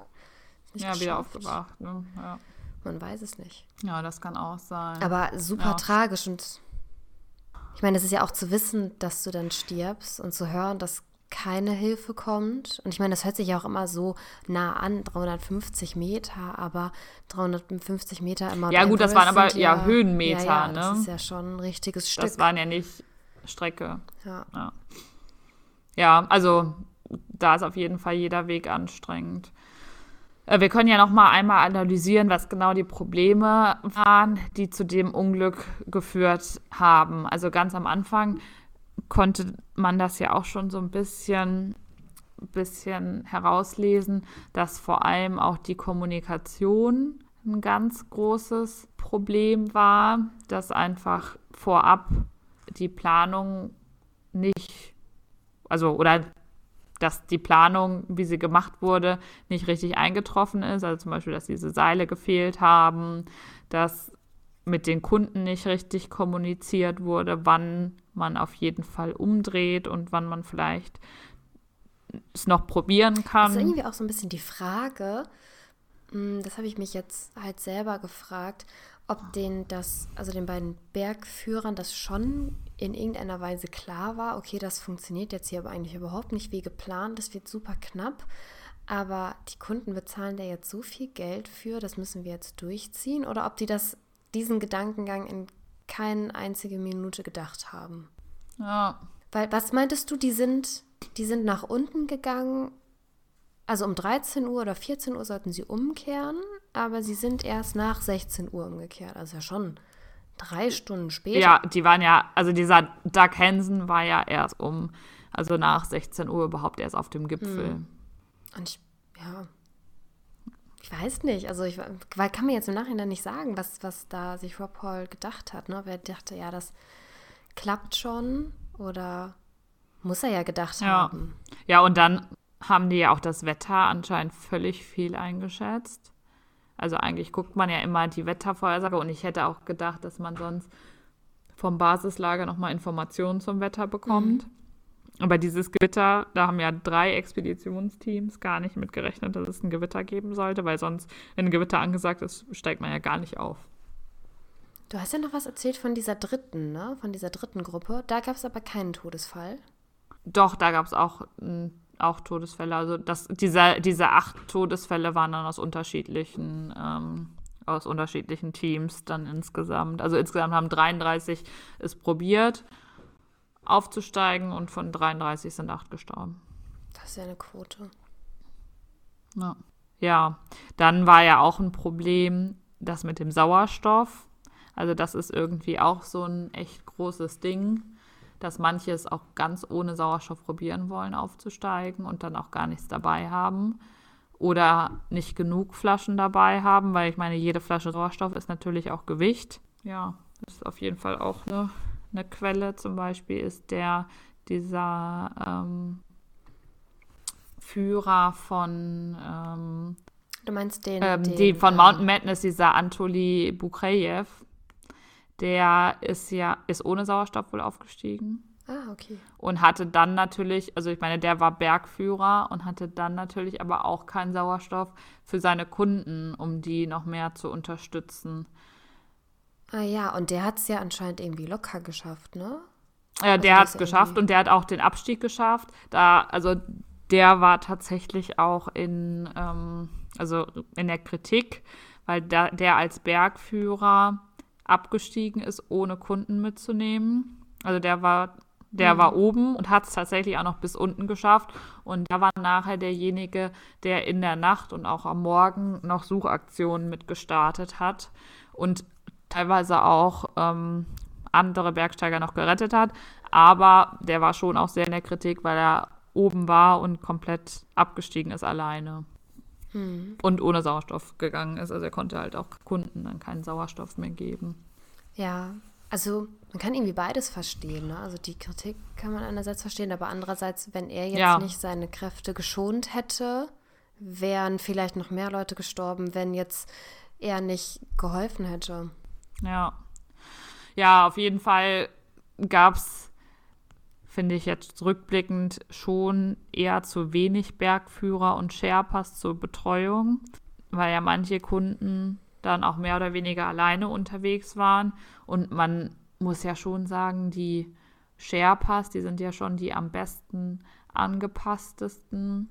Ja, wieder geschafft? aufgewacht. Ne? Ja. Man weiß es nicht. ja, das kann auch sein. Aber super Ja. tragisch und ich meine, es ist ja auch zu wissen, dass du dann stirbst und zu hören, dass keine Hilfe kommt. Und ich meine, das hört sich ja auch immer so nah an, 350 Meter, aber 350 Meter im Mount Ja, gut, das waren aber sind ja Höhenmeter, ja, ja, ne? Das ist ja schon ein richtiges Stück. das waren ja nicht Strecke. ja. Ja. also da ist auf jeden Fall jeder Weg anstrengend. Äh, Wir können ja noch mal einmal analysieren, was genau die Probleme waren, die zu dem Unglück geführt haben. Also ganz am Anfang konnte man das ja auch schon so ein bisschen, bisschen herauslesen, dass vor allem auch die Kommunikation ein ganz großes Problem war, dass einfach vorab die Planung nicht, also oder dass die Planung, wie sie gemacht wurde, nicht richtig eingetroffen ist. Also zum Beispiel, dass diese Seile gefehlt haben, dass mit den Kunden nicht richtig kommuniziert wurde, wann man auf jeden Fall umdreht und wann man vielleicht es noch probieren Das ist kann. irgendwie auch so ein bisschen die Frage, mh, das habe ich mich jetzt halt selber gefragt, ob den das, also den beiden Bergführern das schon in irgendeiner Weise klar war, okay, das funktioniert jetzt hier aber eigentlich überhaupt nicht wie geplant, das wird super knapp, aber die Kunden bezahlen da jetzt so viel Geld für, das müssen wir jetzt durchziehen, oder ob die das, diesen Gedankengang in keine einzige Minute gedacht haben. Ja. Weil, was meintest du, die sind, die sind nach unten gegangen, also um 13 Uhr oder 14 Uhr sollten sie umkehren, aber sie sind erst nach 16 Uhr umgekehrt. Also ja schon drei Stunden später. Ja, die waren ja, also dieser Doug Hansen war ja erst um, also nach 16 Uhr überhaupt erst auf dem Gipfel. Und ich, ja, ich weiß nicht. Also ich weil kann mir jetzt im Nachhinein nicht sagen, was, was da sich Rob Hall gedacht hat. Ne? Wer dachte, ja, das klappt schon oder muss er ja gedacht Ja. haben. Ja, und dann haben die ja auch das Wetter anscheinend völlig viel eingeschätzt. Also eigentlich guckt man ja immer die Wettervorhersage und ich hätte auch gedacht, dass man sonst vom Basislager nochmal Informationen zum Wetter bekommt. Aber dieses Gewitter, da haben ja drei Expeditionsteams gar nicht mit gerechnet, dass es ein Gewitter geben sollte, weil sonst, wenn ein Gewitter angesagt ist, steigt man ja gar nicht auf. Du hast ja noch was erzählt von dieser dritten, ne? Von dieser dritten Gruppe. Da gab es aber keinen Todesfall. Doch, da gab es auch, mm, auch Todesfälle. Also das, diese, diese acht Todesfälle waren dann aus unterschiedlichen, ähm, aus unterschiedlichen Teams dann insgesamt. Also insgesamt haben 33 es probiert aufzusteigen und von 33 sind acht gestorben. Das ist ja eine Quote. Ja. ja, dann war ja auch ein Problem, das mit dem Sauerstoff. Also das ist irgendwie auch so ein echt großes Ding, dass manche es auch ganz ohne Sauerstoff probieren wollen, aufzusteigen und dann auch gar nichts dabei haben. Oder nicht genug Flaschen dabei haben, weil ich meine, jede Flasche Sauerstoff ist natürlich auch Gewicht. Ja, das ist auf jeden Fall auch eine, eine Quelle. Zum Beispiel ist der, dieser ähm, Führer von ähm, Du meinst den, ähm, den die von Mountain Madness, dieser Anatoly Bukrejew, der ist ja, ist ohne Sauerstoff wohl aufgestiegen. Ah, okay. Und hatte dann natürlich, also ich meine, der war Bergführer und hatte dann natürlich aber auch keinen Sauerstoff für seine Kunden, um die noch mehr zu unterstützen. Ah ja, und der hat es ja anscheinend irgendwie locker geschafft, ne? Ja, der hat es geschafft und der hat auch den Abstieg geschafft. Da, also der war tatsächlich auch in, ähm, also in der Kritik, weil der, der als Bergführer abgestiegen ist, ohne Kunden mitzunehmen. Also der war, der mhm. war oben und hat es tatsächlich auch noch bis unten geschafft. Und da war nachher derjenige, der in der Nacht und auch am Morgen noch Suchaktionen mit gestartet hat und teilweise auch ähm, andere Bergsteiger noch gerettet hat. Aber der war schon auch sehr in der Kritik, weil er oben war und komplett abgestiegen ist alleine. Hm. Und ohne Sauerstoff gegangen ist. Also er konnte halt auch Kunden dann keinen Sauerstoff mehr geben. Ja, also man kann irgendwie beides verstehen. Ne? Also die Kritik kann man einerseits verstehen, aber andererseits, wenn er jetzt ja. nicht seine Kräfte geschont hätte, wären vielleicht noch mehr Leute gestorben, wenn jetzt er nicht geholfen hätte. Ja. Ja, auf jeden Fall gab es finde ich jetzt rückblickend schon eher zu wenig Bergführer und Sherpas zur Betreuung, weil ja manche Kunden dann auch mehr oder weniger alleine unterwegs waren. Und man muss ja schon sagen, die Sherpas, die sind ja schon die am besten angepasstesten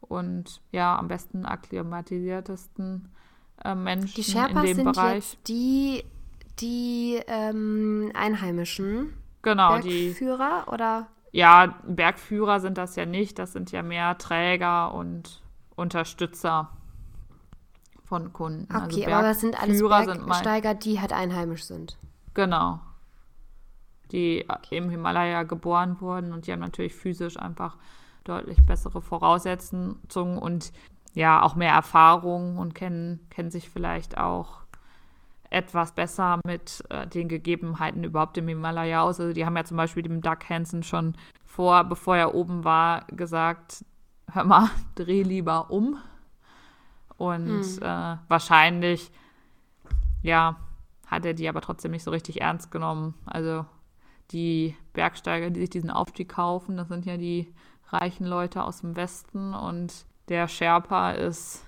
und ja, am besten akklimatisiertesten äh, Menschen die Sherpas in dem sind Bereich. Jetzt die, die ähm, Einheimischen. Genau, Bergführer die, oder? Ja, Bergführer sind das ja nicht, das sind ja mehr Träger und Unterstützer von Kunden. Also okay, also aber das sind alles Bergsteiger, die halt einheimisch sind. Genau. Die okay. im Himalaya geboren wurden und die haben natürlich physisch einfach deutlich bessere Voraussetzungen und ja, auch mehr Erfahrung und kennen, kennen sich vielleicht auch etwas besser mit äh, den Gegebenheiten überhaupt im Himalaya aus. Also die haben ja zum Beispiel dem Doug Hansen schon vor, bevor er oben war, gesagt, hör mal, dreh lieber um. Und hm. äh, wahrscheinlich, ja, hat er die aber trotzdem nicht so richtig ernst genommen. Also die Bergsteiger, die sich diesen Aufstieg kaufen, das sind ja die reichen Leute aus dem Westen und der Sherpa ist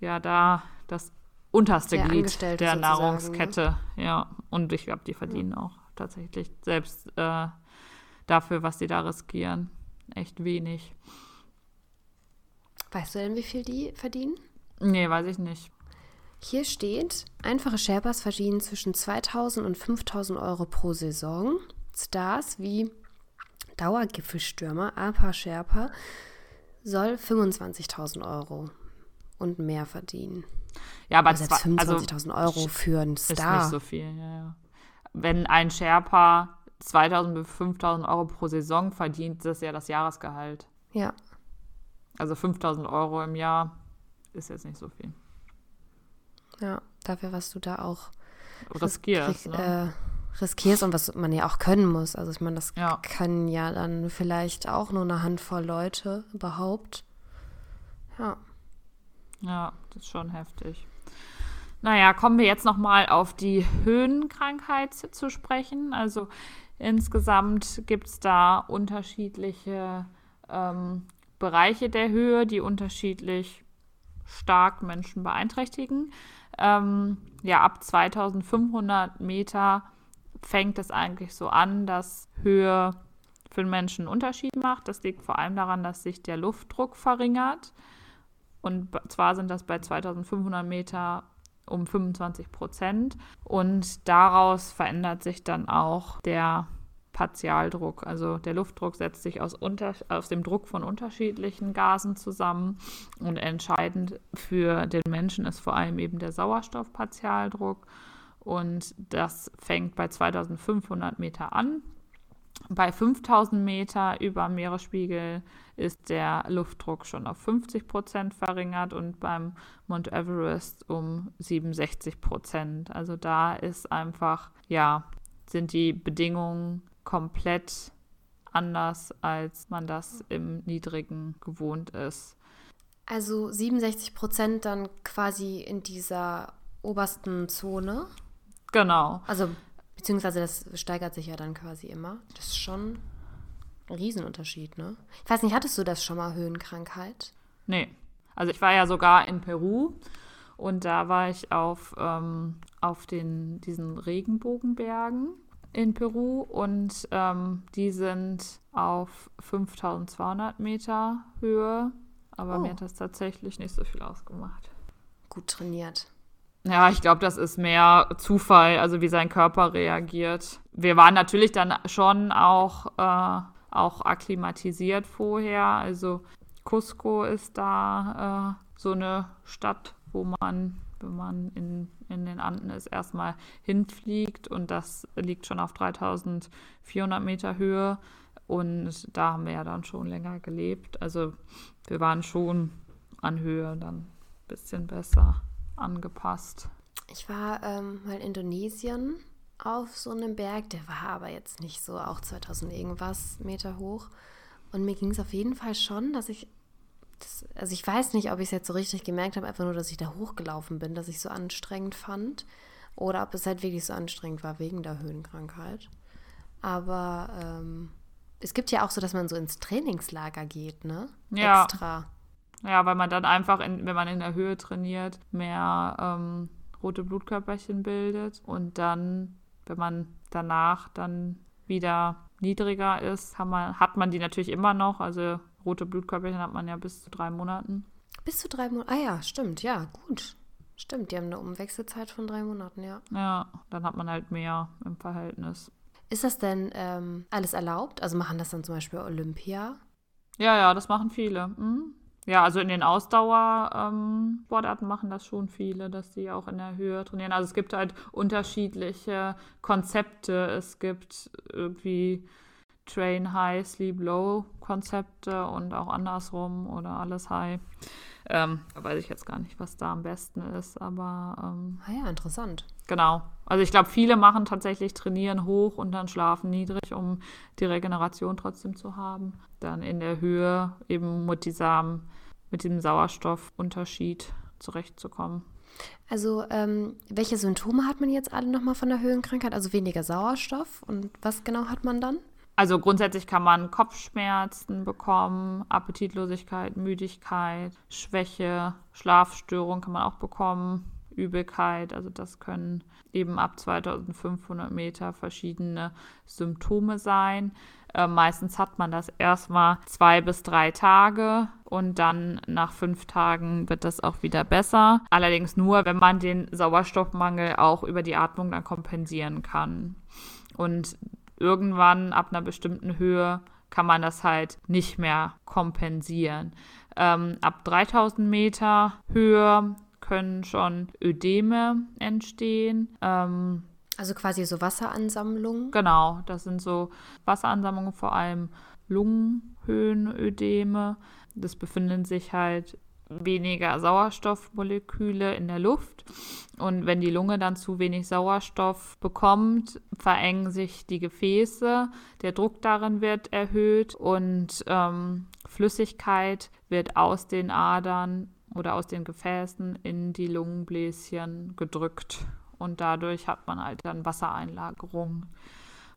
ja da das unterste der Glied der ne? Nahrungskette. Ja, und ich glaube, die verdienen ja. auch tatsächlich selbst äh, dafür, was sie da riskieren, echt wenig. Weißt du denn, wie viel die verdienen? Nee, weiß ich nicht. Hier steht, einfache Sherpas verdienen zwischen 2000 und 5000 Euro pro Saison. Stars wie Dauergipfelstürmer, Apa Sherpa, soll 25.000 Euro und mehr verdienen. Ja, aber also 25.000 also, Euro für einen Star. Ist nicht so viel, ja, ja. Wenn ein Sherpa 2.000 bis 5.000 Euro pro Saison verdient, das ist ja das Jahresgehalt. Ja. Also 5.000 Euro im Jahr ist jetzt nicht so viel. Ja, dafür, was du da auch riskierst, risk, ne? äh, riskierst und was man ja auch können muss. Also ich meine, das ja. können ja dann vielleicht auch nur eine Handvoll Leute überhaupt. Ja. Ja, das ist schon heftig. Naja, kommen wir jetzt nochmal auf die Höhenkrankheit zu sprechen. Also insgesamt gibt es da unterschiedliche ähm, Bereiche der Höhe, die unterschiedlich stark Menschen beeinträchtigen. Ähm, ja, ab 2500 Meter fängt es eigentlich so an, dass Höhe für den Menschen einen Unterschied macht. Das liegt vor allem daran, dass sich der Luftdruck verringert. Und zwar sind das bei 2500 Meter um 25 Prozent. Und daraus verändert sich dann auch der Partialdruck. Also der Luftdruck setzt sich aus, unter, aus dem Druck von unterschiedlichen Gasen zusammen. Und entscheidend für den Menschen ist vor allem eben der Sauerstoffpartialdruck. Und das fängt bei 2500 Meter an bei 5000 Meter über Meeresspiegel ist der Luftdruck schon auf 50 Prozent verringert und beim Mount Everest um 67 Prozent. Also da ist einfach, ja, sind die Bedingungen komplett anders, als man das im Niedrigen gewohnt ist. Also 67 Prozent dann quasi in dieser obersten Zone. Genau. Also Beziehungsweise das steigert sich ja dann quasi immer. Das ist schon Riesenunterschied, ne? Ich weiß nicht, hattest du das schon mal, Höhenkrankheit? Nee. Also ich war ja sogar in Peru und da war ich auf, ähm, auf den, diesen Regenbogenbergen in Peru und ähm, die sind auf 5200 Meter Höhe. Aber oh. mir hat das tatsächlich nicht so viel ausgemacht. Gut trainiert. Ja, ich glaube, das ist mehr Zufall, also wie sein Körper reagiert. Wir waren natürlich dann schon auch, äh, auch akklimatisiert vorher. Also Cusco ist da äh, so eine Stadt, wo man, wenn man in, in den Anden ist, erstmal hinfliegt und das liegt schon auf 3400 Meter Höhe. Und da haben wir ja dann schon länger gelebt. Also wir waren schon an Höhe dann ein bisschen besser angepasst. Ich war ähm, mal in Indonesien auf so einem Berg, der war aber jetzt nicht so auch 2000 irgendwas Meter hoch. Und mir ging es auf jeden Fall schon, dass ich, das, also ich weiß nicht, ob ich es jetzt so richtig gemerkt habe, einfach nur, dass ich da hochgelaufen bin, dass ich so anstrengend fand. Oder ob es halt wirklich so anstrengend war wegen der Höhenkrankheit. Aber ähm, es gibt ja auch so, dass man so ins Trainingslager geht, ne? Ja. Extra. Ja, weil man dann einfach, in, wenn man in der Höhe trainiert, mehr ähm, rote Blutkörperchen bildet und dann, wenn man danach dann wieder niedriger ist, man, hat man die natürlich immer noch. Also rote Blutkörperchen hat man ja bis zu drei Monaten. Bis zu drei Monaten? Ah ja, stimmt, ja, gut. Stimmt, die haben eine Umwechselzeit von drei Monaten, ja. Ja, dann hat man halt mehr im Verhältnis. Ist das denn ähm, alles erlaubt? Also machen das dann zum Beispiel Olympia? Ja, ja, das machen viele. Mhm. Ja, also in den Ausdauersportarten ähm, machen das schon viele, dass die auch in der Höhe trainieren. Also es gibt halt unterschiedliche Konzepte. Es gibt irgendwie Train High, Sleep Low Konzepte und auch andersrum oder alles High. Ähm, da weiß ich jetzt gar nicht, was da am besten ist, aber. Ähm, ah ja, interessant. Genau. Also ich glaube, viele machen tatsächlich trainieren hoch und dann schlafen niedrig, um die Regeneration trotzdem zu haben. Dann in der Höhe eben mit, dieser, mit diesem Sauerstoffunterschied zurechtzukommen. Also ähm, welche Symptome hat man jetzt alle nochmal von der Höhenkrankheit? Also weniger Sauerstoff und was genau hat man dann? Also grundsätzlich kann man Kopfschmerzen bekommen, Appetitlosigkeit, Müdigkeit, Schwäche, Schlafstörung kann man auch bekommen, Übelkeit. Also das können eben ab 2500 Meter verschiedene Symptome sein. Äh, meistens hat man das erstmal zwei bis drei Tage und dann nach fünf Tagen wird das auch wieder besser. Allerdings nur, wenn man den Sauerstoffmangel auch über die Atmung dann kompensieren kann. Und irgendwann ab einer bestimmten Höhe kann man das halt nicht mehr kompensieren. Ähm, ab 3000 Meter Höhe können schon Ödeme entstehen. Ähm, also quasi so Wasseransammlungen? Genau, das sind so Wasseransammlungen, vor allem Lungenhöhenödeme. Das befinden sich halt weniger Sauerstoffmoleküle in der Luft. Und wenn die Lunge dann zu wenig Sauerstoff bekommt, verengen sich die Gefäße, der Druck darin wird erhöht und ähm, Flüssigkeit wird aus den Adern oder aus den Gefäßen in die Lungenbläschen gedrückt. Und dadurch hat man halt dann Wassereinlagerung.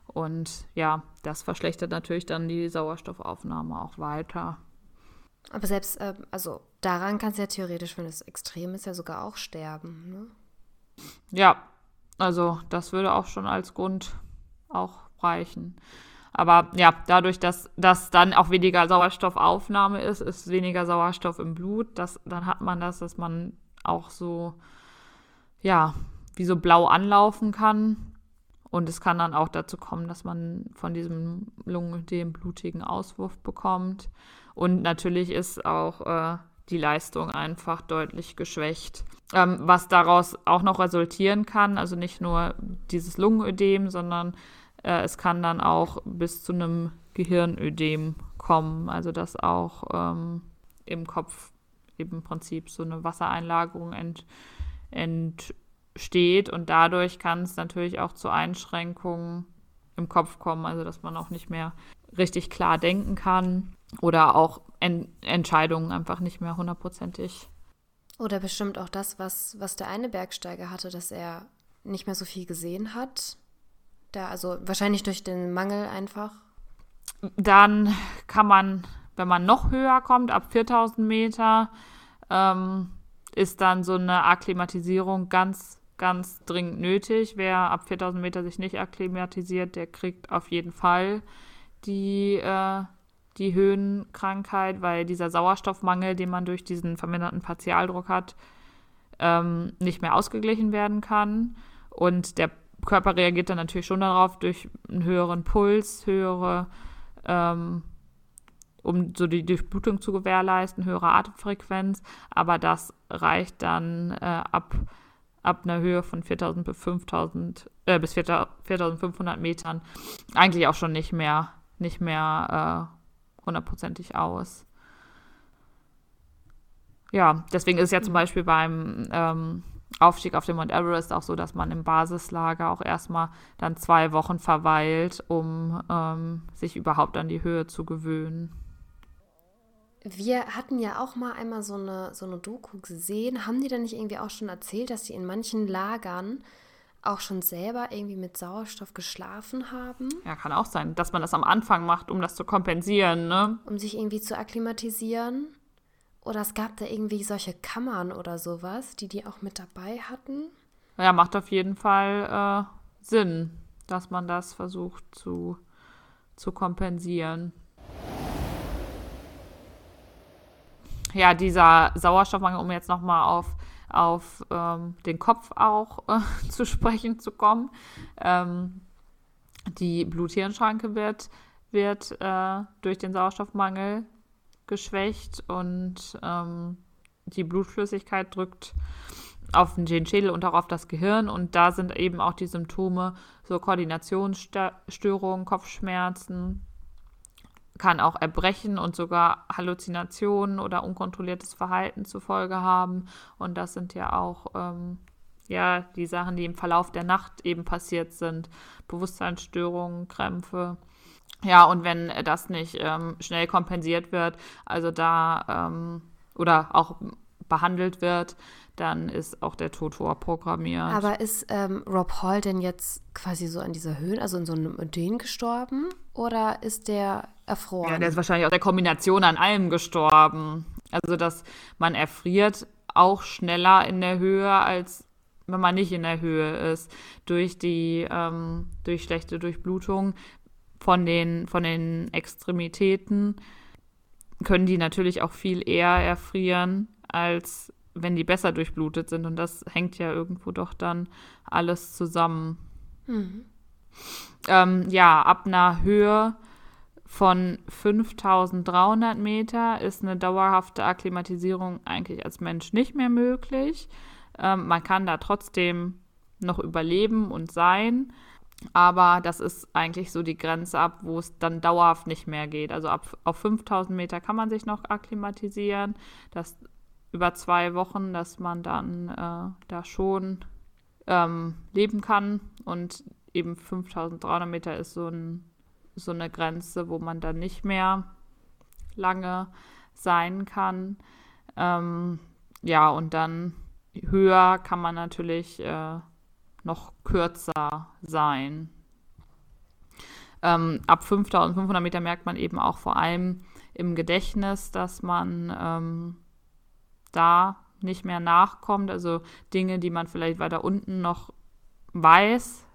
Und ja, das verschlechtert natürlich dann die Sauerstoffaufnahme auch weiter. Aber selbst, äh, also daran kannst du ja theoretisch, wenn es extrem ist, ja sogar auch sterben. Ne? Ja, also das würde auch schon als Grund auch reichen. Aber ja, dadurch, dass das dann auch weniger Sauerstoffaufnahme ist, ist weniger Sauerstoff im Blut, das, dann hat man das, dass man auch so, ja, wie so blau anlaufen kann. Und es kann dann auch dazu kommen, dass man von diesem Lungenödem blutigen Auswurf bekommt. Und natürlich ist auch äh, die Leistung einfach deutlich geschwächt. Ähm, was daraus auch noch resultieren kann, also nicht nur dieses Lungenödem, sondern äh, es kann dann auch bis zu einem Gehirnödem kommen, also dass auch ähm, im Kopf eben im Prinzip so eine Wassereinlagerung ent, entsteht. Und dadurch kann es natürlich auch zu Einschränkungen im Kopf kommen, also dass man auch nicht mehr richtig klar denken kann oder auch en Entscheidungen einfach nicht mehr hundertprozentig. Oder bestimmt auch das, was, was der eine Bergsteiger hatte, dass er nicht mehr so viel gesehen hat Da, also wahrscheinlich durch den Mangel einfach. Dann kann man, wenn man noch höher kommt, ab 4000 Meter, ähm, ist dann so eine Akklimatisierung ganz, ganz dringend nötig. Wer ab 4000 Meter sich nicht akklimatisiert, der kriegt auf jeden Fall die, äh, die Höhenkrankheit, weil dieser Sauerstoffmangel, den man durch diesen verminderten Partialdruck hat, ähm, nicht mehr ausgeglichen werden kann. Und der Körper reagiert dann natürlich schon darauf durch einen höheren Puls, höhere, ähm, um so die Durchblutung zu gewährleisten, höhere Atemfrequenz. Aber das reicht dann äh, ab, ab einer Höhe von 4000 bis 5000 äh, bis 4500 Metern eigentlich auch schon nicht mehr, nicht mehr äh, hundertprozentig aus. Ja, deswegen ist es ja zum Beispiel beim ähm, Aufstieg auf dem Mount Everest auch so, dass man im Basislager auch erstmal dann zwei Wochen verweilt, um ähm, sich überhaupt an die Höhe zu gewöhnen. Wir hatten ja auch mal einmal so eine, so eine Doku gesehen. Haben die dann nicht irgendwie auch schon erzählt, dass die in manchen Lagern auch schon selber irgendwie mit Sauerstoff geschlafen haben? Ja, kann auch sein, dass man das am Anfang macht, um das zu kompensieren, ne? Um sich irgendwie zu akklimatisieren. Oder es gab da irgendwie solche Kammern oder sowas, die die auch mit dabei hatten. Ja, macht auf jeden Fall äh, Sinn, dass man das versucht zu, zu kompensieren. Ja, dieser Sauerstoffmangel, um jetzt nochmal auf, auf ähm, den Kopf auch äh, zu sprechen zu kommen. Ähm, die Blut-Hirn-Schranke wird, wird äh, durch den Sauerstoffmangel geschwächt und ähm, die Blutflüssigkeit drückt auf den Schädel und auch auf das Gehirn. Und da sind eben auch die Symptome, so Koordinationsstörungen, Kopfschmerzen, kann auch Erbrechen und sogar Halluzinationen oder unkontrolliertes Verhalten zur Folge haben. Und das sind ja auch ähm, ja, die Sachen, die im Verlauf der Nacht eben passiert sind. Bewusstseinsstörungen, Krämpfe. Ja, und wenn das nicht ähm, schnell kompensiert wird, also da ähm, oder auch behandelt wird, dann ist auch der Tod vorprogrammiert. Aber ist ähm, Rob Hall denn jetzt quasi so an dieser Höhe, also in so einem Ödem gestorben? Oder ist der erfroren? Ja, der ist wahrscheinlich aus der Kombination an allem gestorben. Also, dass man erfriert auch schneller in der Höhe, als wenn man nicht in der Höhe ist. Durch die, ähm, durch schlechte Durchblutung von den, von den Extremitäten können die natürlich auch viel eher erfrieren, als wenn die besser durchblutet sind. Und das hängt ja irgendwo doch dann alles zusammen. Mhm. Ähm, ja, ab einer Höhe von 5300 Meter ist eine dauerhafte Akklimatisierung eigentlich als Mensch nicht mehr möglich. Ähm, man kann da trotzdem noch überleben und sein, aber das ist eigentlich so die Grenze ab, wo es dann dauerhaft nicht mehr geht. Also ab, auf 5000 Meter kann man sich noch akklimatisieren. Das über zwei Wochen, dass man dann äh, da schon ähm, leben kann. Und eben 5300 Meter ist so, ein, so eine Grenze, wo man dann nicht mehr lange sein kann. Ähm, ja, und dann höher kann man natürlich. Äh, noch kürzer sein. Ähm, ab 5500 Meter merkt man eben auch vor allem im Gedächtnis, dass man ähm, da nicht mehr nachkommt. Also Dinge, die man vielleicht weiter unten noch weiß,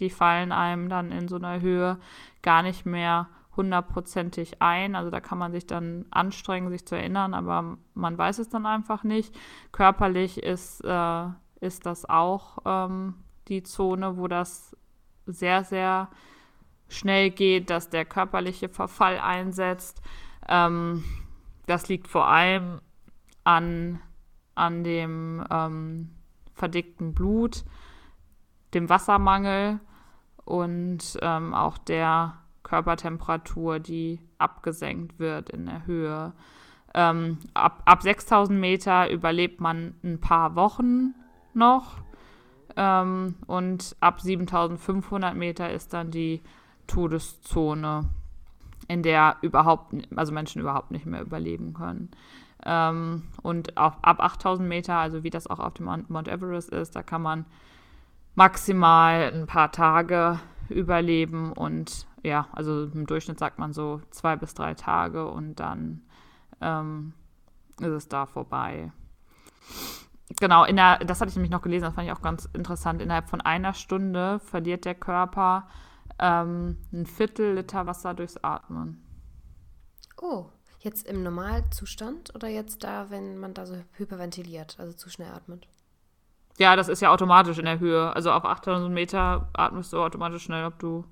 die fallen einem dann in so einer Höhe gar nicht mehr hundertprozentig ein. Also da kann man sich dann anstrengen, sich zu erinnern, aber man weiß es dann einfach nicht. Körperlich ist, äh, ist das auch ähm, die Zone, wo das sehr, sehr schnell geht, dass der körperliche Verfall einsetzt. Ähm, das liegt vor allem an, an dem ähm, verdickten Blut, dem Wassermangel und ähm, auch der Körpertemperatur, die abgesenkt wird in der Höhe. Ähm, ab, ab 6000 Meter überlebt man ein paar Wochen noch. Ähm, und ab 7500 Meter ist dann die Todeszone, in der überhaupt, also Menschen überhaupt nicht mehr überleben können. Ähm, und auch ab 8000 Meter, also wie das auch auf dem Mount Everest ist, da kann man maximal ein paar Tage überleben und ja, also im Durchschnitt sagt man so zwei bis drei Tage und dann ähm, ist es da vorbei. Genau, in der, das hatte ich nämlich noch gelesen, das fand ich auch ganz interessant. Innerhalb von einer Stunde verliert der Körper ähm, ein Viertel Liter Wasser durchs Atmen. Oh, jetzt im Normalzustand oder jetzt da, wenn man da so hyperventiliert, also zu schnell atmet? Ja, das ist ja automatisch in der Höhe. Also auf 8000 Meter atmest du automatisch schnell, ob du.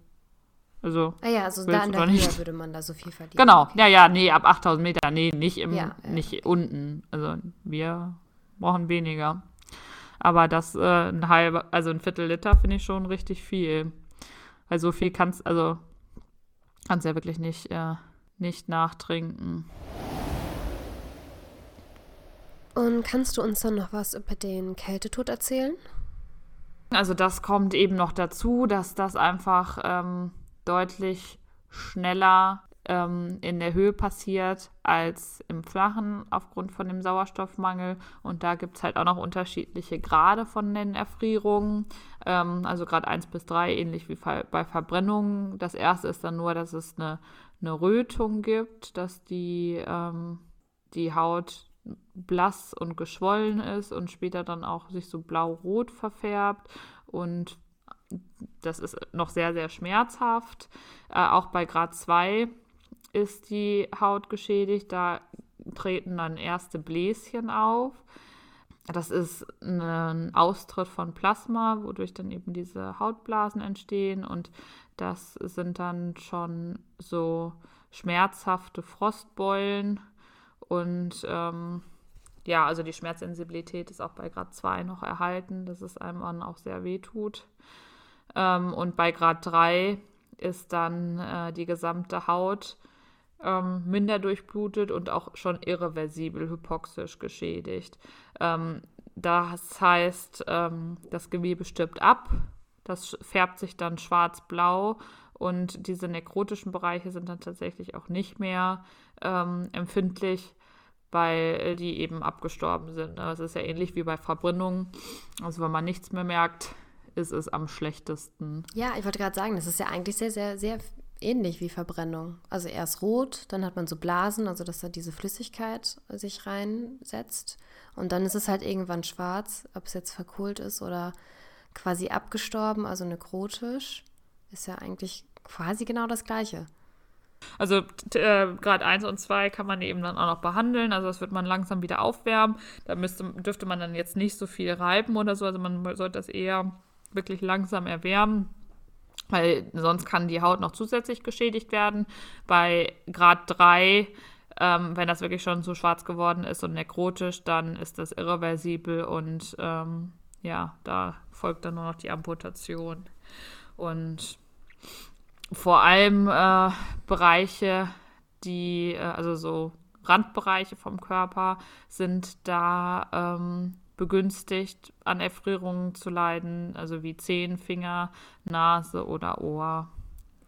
Also. Ah ja, also da in der Höhe nicht. würde man da so viel verlieren. Genau, okay. ja, ja, nee, ab 8000 Meter, nee, nicht im, ja, ja. nicht unten. Also wir brauchen weniger. Aber das äh, ein halber, also ein Viertel Liter finde ich schon richtig viel. Weil so viel kannst, also kannst ja wirklich nicht, äh, nicht nachtrinken. Und kannst du uns dann noch was über den Kältetod erzählen? Also das kommt eben noch dazu, dass das einfach ähm, deutlich schneller ähm, in der Höhe passiert als im Flachen aufgrund von dem Sauerstoffmangel. Und da gibt es halt auch noch unterschiedliche Grade von den Erfrierungen. Ähm, also Grad 1 bis 3, ähnlich wie bei Verbrennungen. Das erste ist dann nur, dass es eine, eine Rötung gibt, dass die, ähm, die Haut blass und geschwollen ist und später dann auch sich so blau-rot verfärbt und das ist noch sehr, sehr schmerzhaft. Äh, auch bei Grad 2 ist die Haut geschädigt. Da treten dann erste Bläschen auf. Das ist ein Austritt von Plasma, wodurch dann eben diese Hautblasen entstehen. Und das sind dann schon so schmerzhafte Frostbeulen. Und ähm, ja, also die Schmerzsensibilität ist auch bei Grad 2 noch erhalten, dass es einem dann auch sehr weh tut. Ähm, und bei Grad 3 ist dann äh, die gesamte Haut ähm, minder durchblutet und auch schon irreversibel hypoxisch geschädigt. Ähm, das heißt, ähm, das Gewebe stirbt ab, das färbt sich dann schwarz-blau und diese nekrotischen Bereiche sind dann tatsächlich auch nicht mehr ähm, empfindlich, weil die eben abgestorben sind. Das ist ja ähnlich wie bei Verbrennungen. Also wenn man nichts mehr merkt, ist es am schlechtesten. Ja, ich wollte gerade sagen, das ist ja eigentlich sehr, sehr, sehr ähnlich wie Verbrennung. Also erst rot, dann hat man so Blasen, also dass da diese Flüssigkeit sich reinsetzt. Und dann ist es halt irgendwann schwarz, ob es jetzt verkohlt ist oder quasi abgestorben, also nekrotisch. Ist ja eigentlich quasi genau das Gleiche. Also äh, Grad 1 und 2 kann man eben dann auch noch behandeln. Also das wird man langsam wieder aufwärmen. Da müsste, dürfte man dann jetzt nicht so viel reiben oder so. Also man sollte das eher wirklich langsam erwärmen weil sonst kann die Haut noch zusätzlich geschädigt werden. Bei Grad 3, ähm, wenn das wirklich schon so schwarz geworden ist und nekrotisch, dann ist das irreversibel und ähm, ja, da folgt dann nur noch die Amputation. Und vor allem äh, Bereiche, die, äh, also so Randbereiche vom Körper, sind da ähm, begünstigt, an Erfrierungen zu leiden, also wie Zehen, Finger, Nase oder Ohr,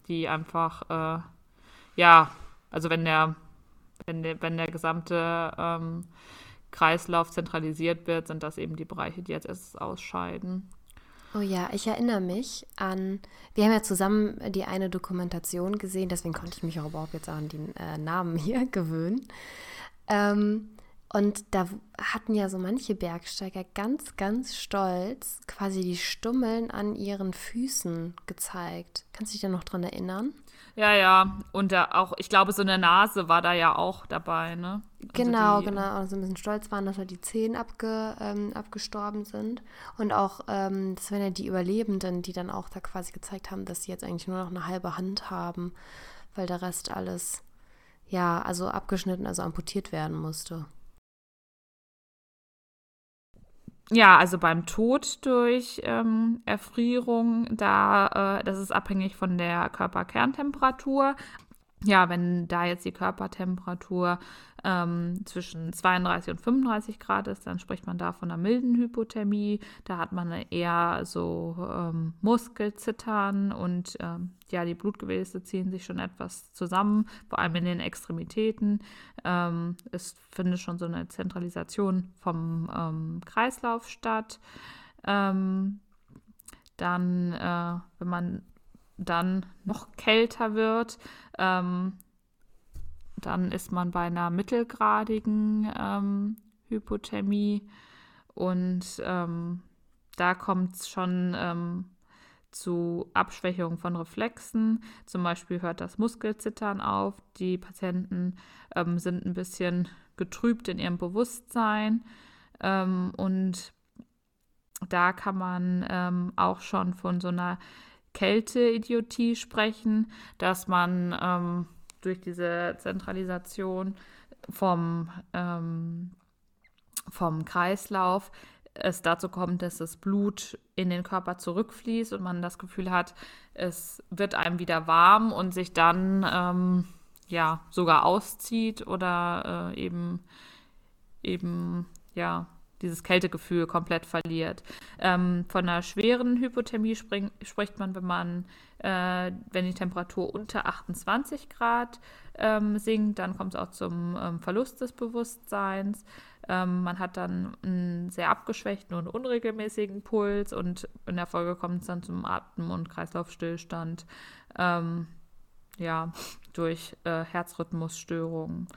die einfach, äh, ja, also wenn der, wenn der, wenn der gesamte ähm, Kreislauf zentralisiert wird, sind das eben die Bereiche, die als erstes ausscheiden. Oh ja, ich erinnere mich an, wir haben ja zusammen die eine Dokumentation gesehen, deswegen konnte ich mich auch überhaupt jetzt an den äh, Namen hier gewöhnen. Ähm, und da hatten ja so manche Bergsteiger ganz, ganz stolz quasi die Stummeln an ihren Füßen gezeigt. Kannst du dich da noch dran erinnern? Ja, ja. Und da auch, ich glaube, so eine Nase war da ja auch dabei, ne? Also genau, die, genau. Also ein bisschen stolz waren, dass da die Zehen abge, ähm, abgestorben sind. Und auch, ähm, das waren ja die Überlebenden, die dann auch da quasi gezeigt haben, dass sie jetzt eigentlich nur noch eine halbe Hand haben, weil der Rest alles, ja, also abgeschnitten, also amputiert werden musste. Ja, also beim Tod durch ähm, Erfrierung, da äh, das ist abhängig von der Körperkerntemperatur. Ja, wenn da jetzt die Körpertemperatur ähm, zwischen 32 und 35 Grad ist, dann spricht man da von einer milden Hypothermie. Da hat man eher so ähm, Muskelzittern und ähm, ja, die Blutgefäße ziehen sich schon etwas zusammen, vor allem in den Extremitäten. Ähm, es findet schon so eine Zentralisation vom ähm, Kreislauf statt. Ähm, dann, äh, wenn man dann noch kälter wird. Dann ist man bei einer mittelgradigen ähm, Hypothermie und ähm, da kommt es schon ähm, zu Abschwächung von Reflexen. Zum Beispiel hört das Muskelzittern auf. Die Patienten ähm, sind ein bisschen getrübt in ihrem Bewusstsein ähm, und da kann man ähm, auch schon von so einer Kälteidiotie sprechen, dass man ähm, durch diese Zentralisation vom, ähm, vom Kreislauf es dazu kommt, dass das Blut in den Körper zurückfließt und man das Gefühl hat, es wird einem wieder warm und sich dann ähm, ja sogar auszieht oder äh, eben eben ja dieses Kältegefühl komplett verliert. Ähm, von einer schweren Hypothermie spring, spricht man, wenn man, äh, wenn die Temperatur unter 28 Grad ähm, sinkt, dann kommt es auch zum ähm, Verlust des Bewusstseins. Ähm, man hat dann einen sehr abgeschwächten und unregelmäßigen Puls und in der Folge kommt es dann zum Atem- und Kreislaufstillstand. Ähm, ja, durch äh, Herzrhythmusstörungen.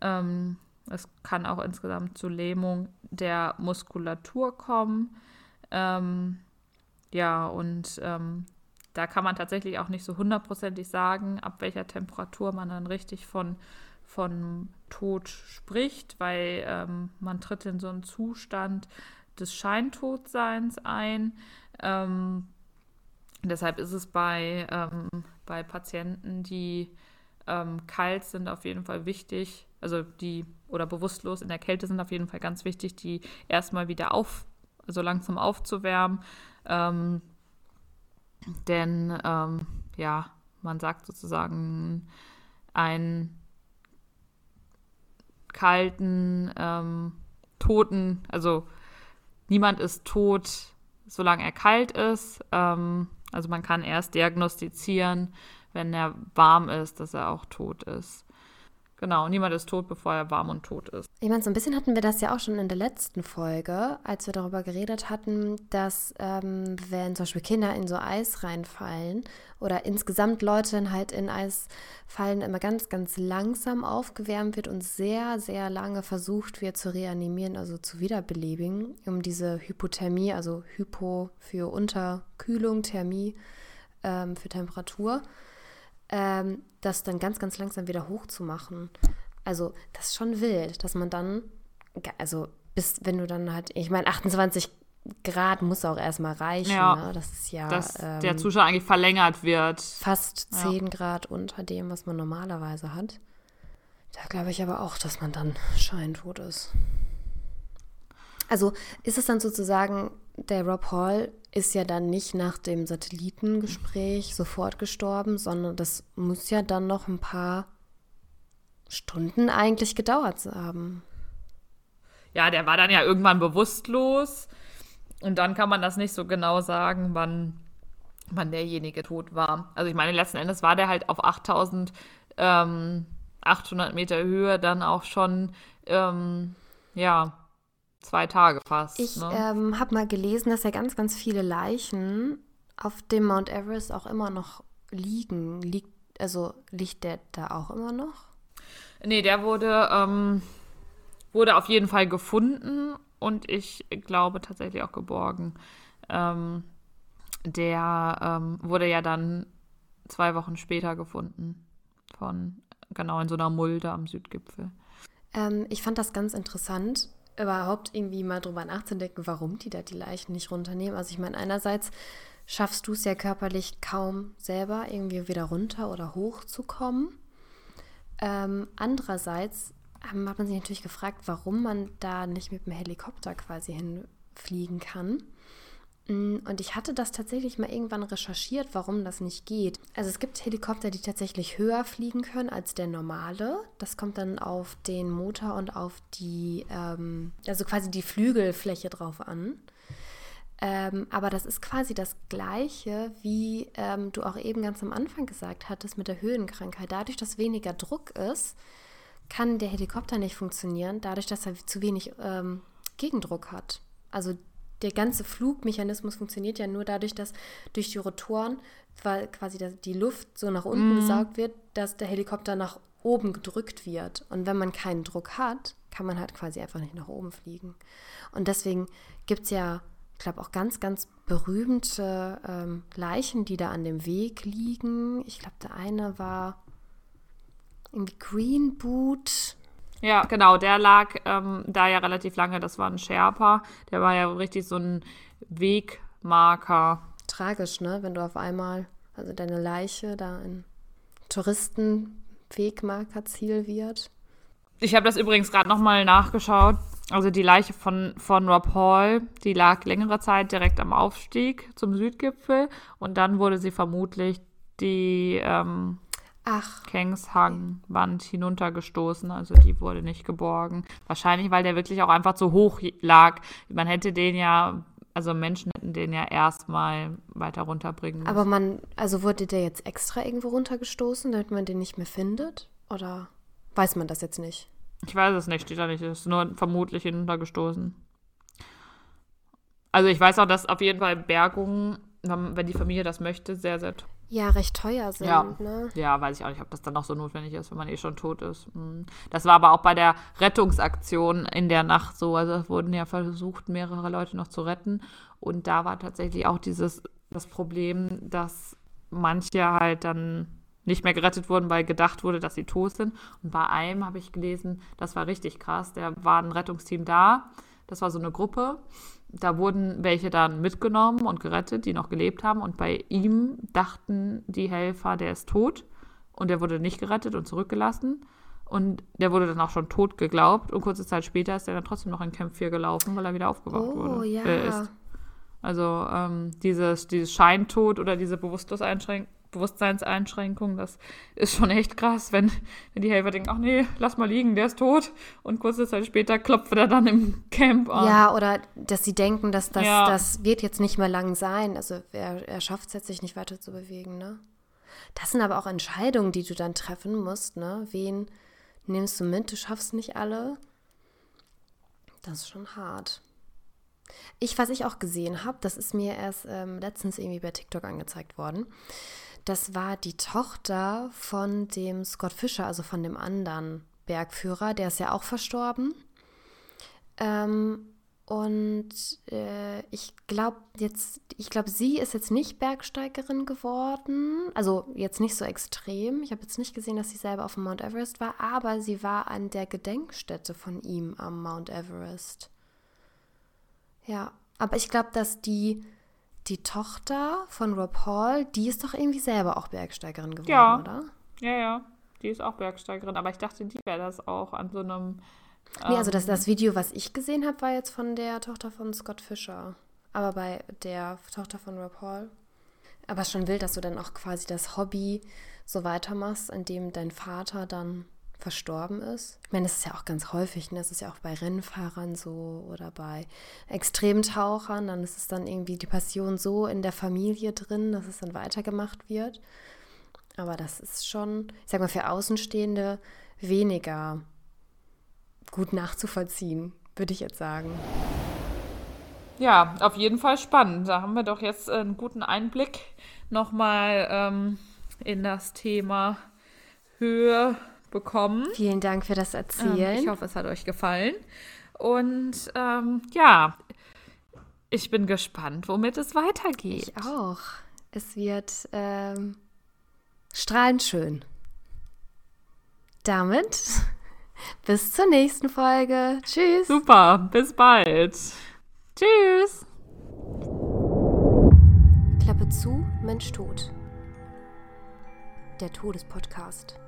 Ähm, es kann auch insgesamt zu Lähmung der Muskulatur kommen. Ähm, ja, und ähm, da kann man tatsächlich auch nicht so hundertprozentig sagen, ab welcher Temperatur man dann richtig von, von Tod spricht, weil ähm, man tritt in so einen Zustand des Scheintodseins ein. Ähm, deshalb ist es bei, ähm, bei Patienten, die ähm, kalt sind, auf jeden Fall wichtig, also die oder bewusstlos in der Kälte sind auf jeden Fall ganz wichtig, die erstmal wieder auf, also langsam aufzuwärmen. Ähm, denn ähm, ja, man sagt sozusagen einen kalten, ähm, toten, also niemand ist tot, solange er kalt ist. Ähm, also man kann erst diagnostizieren, wenn er warm ist, dass er auch tot ist. Genau, niemand ist tot, bevor er warm und tot ist. Ich meine, so ein bisschen hatten wir das ja auch schon in der letzten Folge, als wir darüber geredet hatten, dass ähm, wenn zum Beispiel Kinder in so Eis reinfallen oder insgesamt Leute halt in Eis fallen, immer ganz, ganz langsam aufgewärmt wird und sehr, sehr lange versucht wird zu reanimieren, also zu wiederbeleben, um diese Hypothermie, also Hypo für Unterkühlung, Thermie ähm, für Temperatur ähm, das dann ganz, ganz langsam wieder hochzumachen. Also, das ist schon wild, dass man dann, also, bis, wenn du dann halt, ich meine, 28 Grad muss auch erstmal reichen. Ja, ne? Das ist ja. Dass ähm, der Zustand eigentlich verlängert wird. Fast 10 ja. Grad unter dem, was man normalerweise hat. Da glaube ich aber auch, dass man dann scheintot ist. Also ist es dann sozusagen, der Rob Hall ist ja dann nicht nach dem Satellitengespräch sofort gestorben, sondern das muss ja dann noch ein paar Stunden eigentlich gedauert haben. Ja, der war dann ja irgendwann bewusstlos und dann kann man das nicht so genau sagen, wann, wann derjenige tot war. Also ich meine, letzten Endes war der halt auf 8800 ähm, Meter Höhe dann auch schon, ähm, ja, zwei Tage fast. Ich ne? ähm, habe mal gelesen, dass ja ganz, ganz viele Leichen auf dem Mount Everest auch immer noch liegen. Liegt, also liegt der da auch immer noch? Nee, der wurde, ähm, wurde auf jeden Fall gefunden und ich glaube tatsächlich auch geborgen. Ähm, der ähm, wurde ja dann zwei Wochen später gefunden. Von genau in so einer Mulde am Südgipfel. Ähm, ich fand das ganz interessant, überhaupt irgendwie mal drüber nachzudenken, warum die da die Leichen nicht runternehmen. Also ich meine, einerseits schaffst du es ja körperlich kaum selber irgendwie wieder runter oder hoch zu kommen. Ähm, andererseits hat man sich natürlich gefragt, warum man da nicht mit dem Helikopter quasi hinfliegen kann. Mm, und ich hatte das tatsächlich mal irgendwann recherchiert, warum das nicht geht. Also es gibt Helikopter, die tatsächlich höher fliegen können als der normale. Das kommt dann auf den Motor und auf die, ähm, also quasi die Flügelfläche drauf an. Ähm, aber das ist quasi das Gleiche, wie ähm, du auch eben ganz am Anfang gesagt hattest mit der Höhenkrankheit. Dadurch, dass weniger Druck ist, kann der Helikopter nicht funktionieren, dadurch, dass er zu wenig ähm, Gegendruck hat. Also der ganze Flugmechanismus funktioniert ja nur dadurch, dass durch die Rotoren weil quasi die Luft so nach unten Mhm. gesaugt wird, dass der Helikopter nach oben gedrückt wird. Und wenn man keinen Druck hat, kann man halt quasi einfach nicht nach oben fliegen. Und deswegen gibt es ja, ich glaube, auch ganz, ganz berühmte ähm, Leichen, die da an dem Weg liegen. Ich glaube, der eine war irgendwie Green Boot. Ja, genau, der lag ähm, da ja relativ lange. Das war ein Sherpa. Der war ja richtig so ein Wegmarker. Tragisch, ne? Wenn du auf einmal, also deine Leiche da ein Touristenwegmarkerziel wird. Ich habe das übrigens gerade nochmal nachgeschaut. Also die Leiche von, von Rob Hall, die lag längere Zeit direkt am Aufstieg zum Südgipfel und dann wurde sie vermutlich die ähm, Ach, Kengshang-Wand hinuntergestoßen. Also die wurde nicht geborgen. Wahrscheinlich, weil der wirklich auch einfach zu hoch lag. Man hätte den ja, also Menschen hätten den ja erstmal weiter runterbringen müssen. aber man, also wurde der jetzt extra irgendwo runtergestoßen, damit man den nicht mehr findet? Oder weiß man das jetzt nicht? Ich weiß es nicht, steht da nicht. Es ist nur vermutlich hinuntergestoßen. Also ich weiß auch, dass auf jeden Fall Bergungen, wenn die Familie das möchte, sehr, sehr Ja, recht teuer sind, Ja. ne? Ja, weiß ich auch nicht, ob das dann noch so notwendig ist, wenn man eh schon tot ist. Hm. Das war aber auch bei der Rettungsaktion in der Nacht so. Also es wurden ja versucht, mehrere Leute noch zu retten. Und da war tatsächlich auch dieses das Problem, dass manche halt dann nicht mehr gerettet wurden, weil gedacht wurde, dass sie tot sind. Und bei einem habe ich gelesen, das war richtig krass. Da war ein Rettungsteam da. Das war so eine Gruppe. Da wurden welche dann mitgenommen und gerettet, die noch gelebt haben. Und bei ihm dachten die Helfer, der ist tot. Und der wurde nicht gerettet und zurückgelassen. Und der wurde dann auch schon tot geglaubt. Und kurze Zeit später ist er dann trotzdem noch in Camp 4 gelaufen, weil er wieder aufgewacht Oh, wurde. ja. Äh, ist. Also ähm, dieses, dieses Scheintod oder diese Bewusstloseinschränk Bewusstseinseinschränkung, das ist schon echt krass, wenn, wenn die Helfer denken, ach nee, lass mal liegen, der ist tot. Und kurze Zeit später klopft er dann im Camp an. Ja, oder dass sie denken, dass das, Ja. das wird jetzt nicht mehr lang sein. Also er, er schafft es jetzt, sich nicht weiter zu bewegen, ne? Das sind aber auch Entscheidungen, die du dann treffen musst, ne? Wen nimmst du mit? Du schaffst nicht alle. Das ist schon hart. Ich, was ich auch gesehen habe, das ist mir erst ähm, letztens irgendwie bei TikTok angezeigt worden. Das war die Tochter von dem Scott Fischer, also von dem anderen Bergführer. Der ist ja auch verstorben. Ähm, und äh, ich glaube jetzt, ich glaube, sie ist jetzt nicht Bergsteigerin geworden. Also jetzt nicht so extrem. Ich habe jetzt nicht gesehen, dass sie selber auf dem Mount Everest war, aber sie war an der Gedenkstätte von ihm am Mount Everest. Ja, aber ich glaube, dass die, die Tochter von Rob Hall, die ist doch irgendwie selber auch Bergsteigerin geworden, Ja. oder? ja, ja. Die ist auch Bergsteigerin, aber ich dachte, die wäre das auch an so einem. Nee, also das, ähm, das Video, was ich gesehen habe, war jetzt von der Tochter von Scott Fisher. Aber bei der Tochter von Rob Hall. Aber schon wild, dass du dann auch quasi das Hobby so weitermachst, in dem dein Vater dann verstorben ist. Ich meine, das ist ja auch ganz häufig, ne? das ist ja auch bei Rennfahrern so oder bei Extremtauchern. Dann ist es dann irgendwie die Passion so in der Familie drin, dass es dann weitergemacht wird. Aber das ist schon, ich sag mal, für Außenstehende weniger gut nachzuvollziehen, würde ich jetzt sagen. Ja, auf jeden Fall spannend. Da haben wir doch jetzt einen guten Einblick nochmal ähm, in das Thema Höhe bekommen. Vielen Dank für das Ähm, Erzählen. ich hoffe, es hat euch gefallen. Und ähm, ja, ich bin gespannt, womit es weitergeht. ich auch. Es wird ähm, strahlend schön. Damit bis zur nächsten Folge. Tschüss. Super, bis bald. Tschüss. Klappe zu, Mensch tot. Der Todespodcast.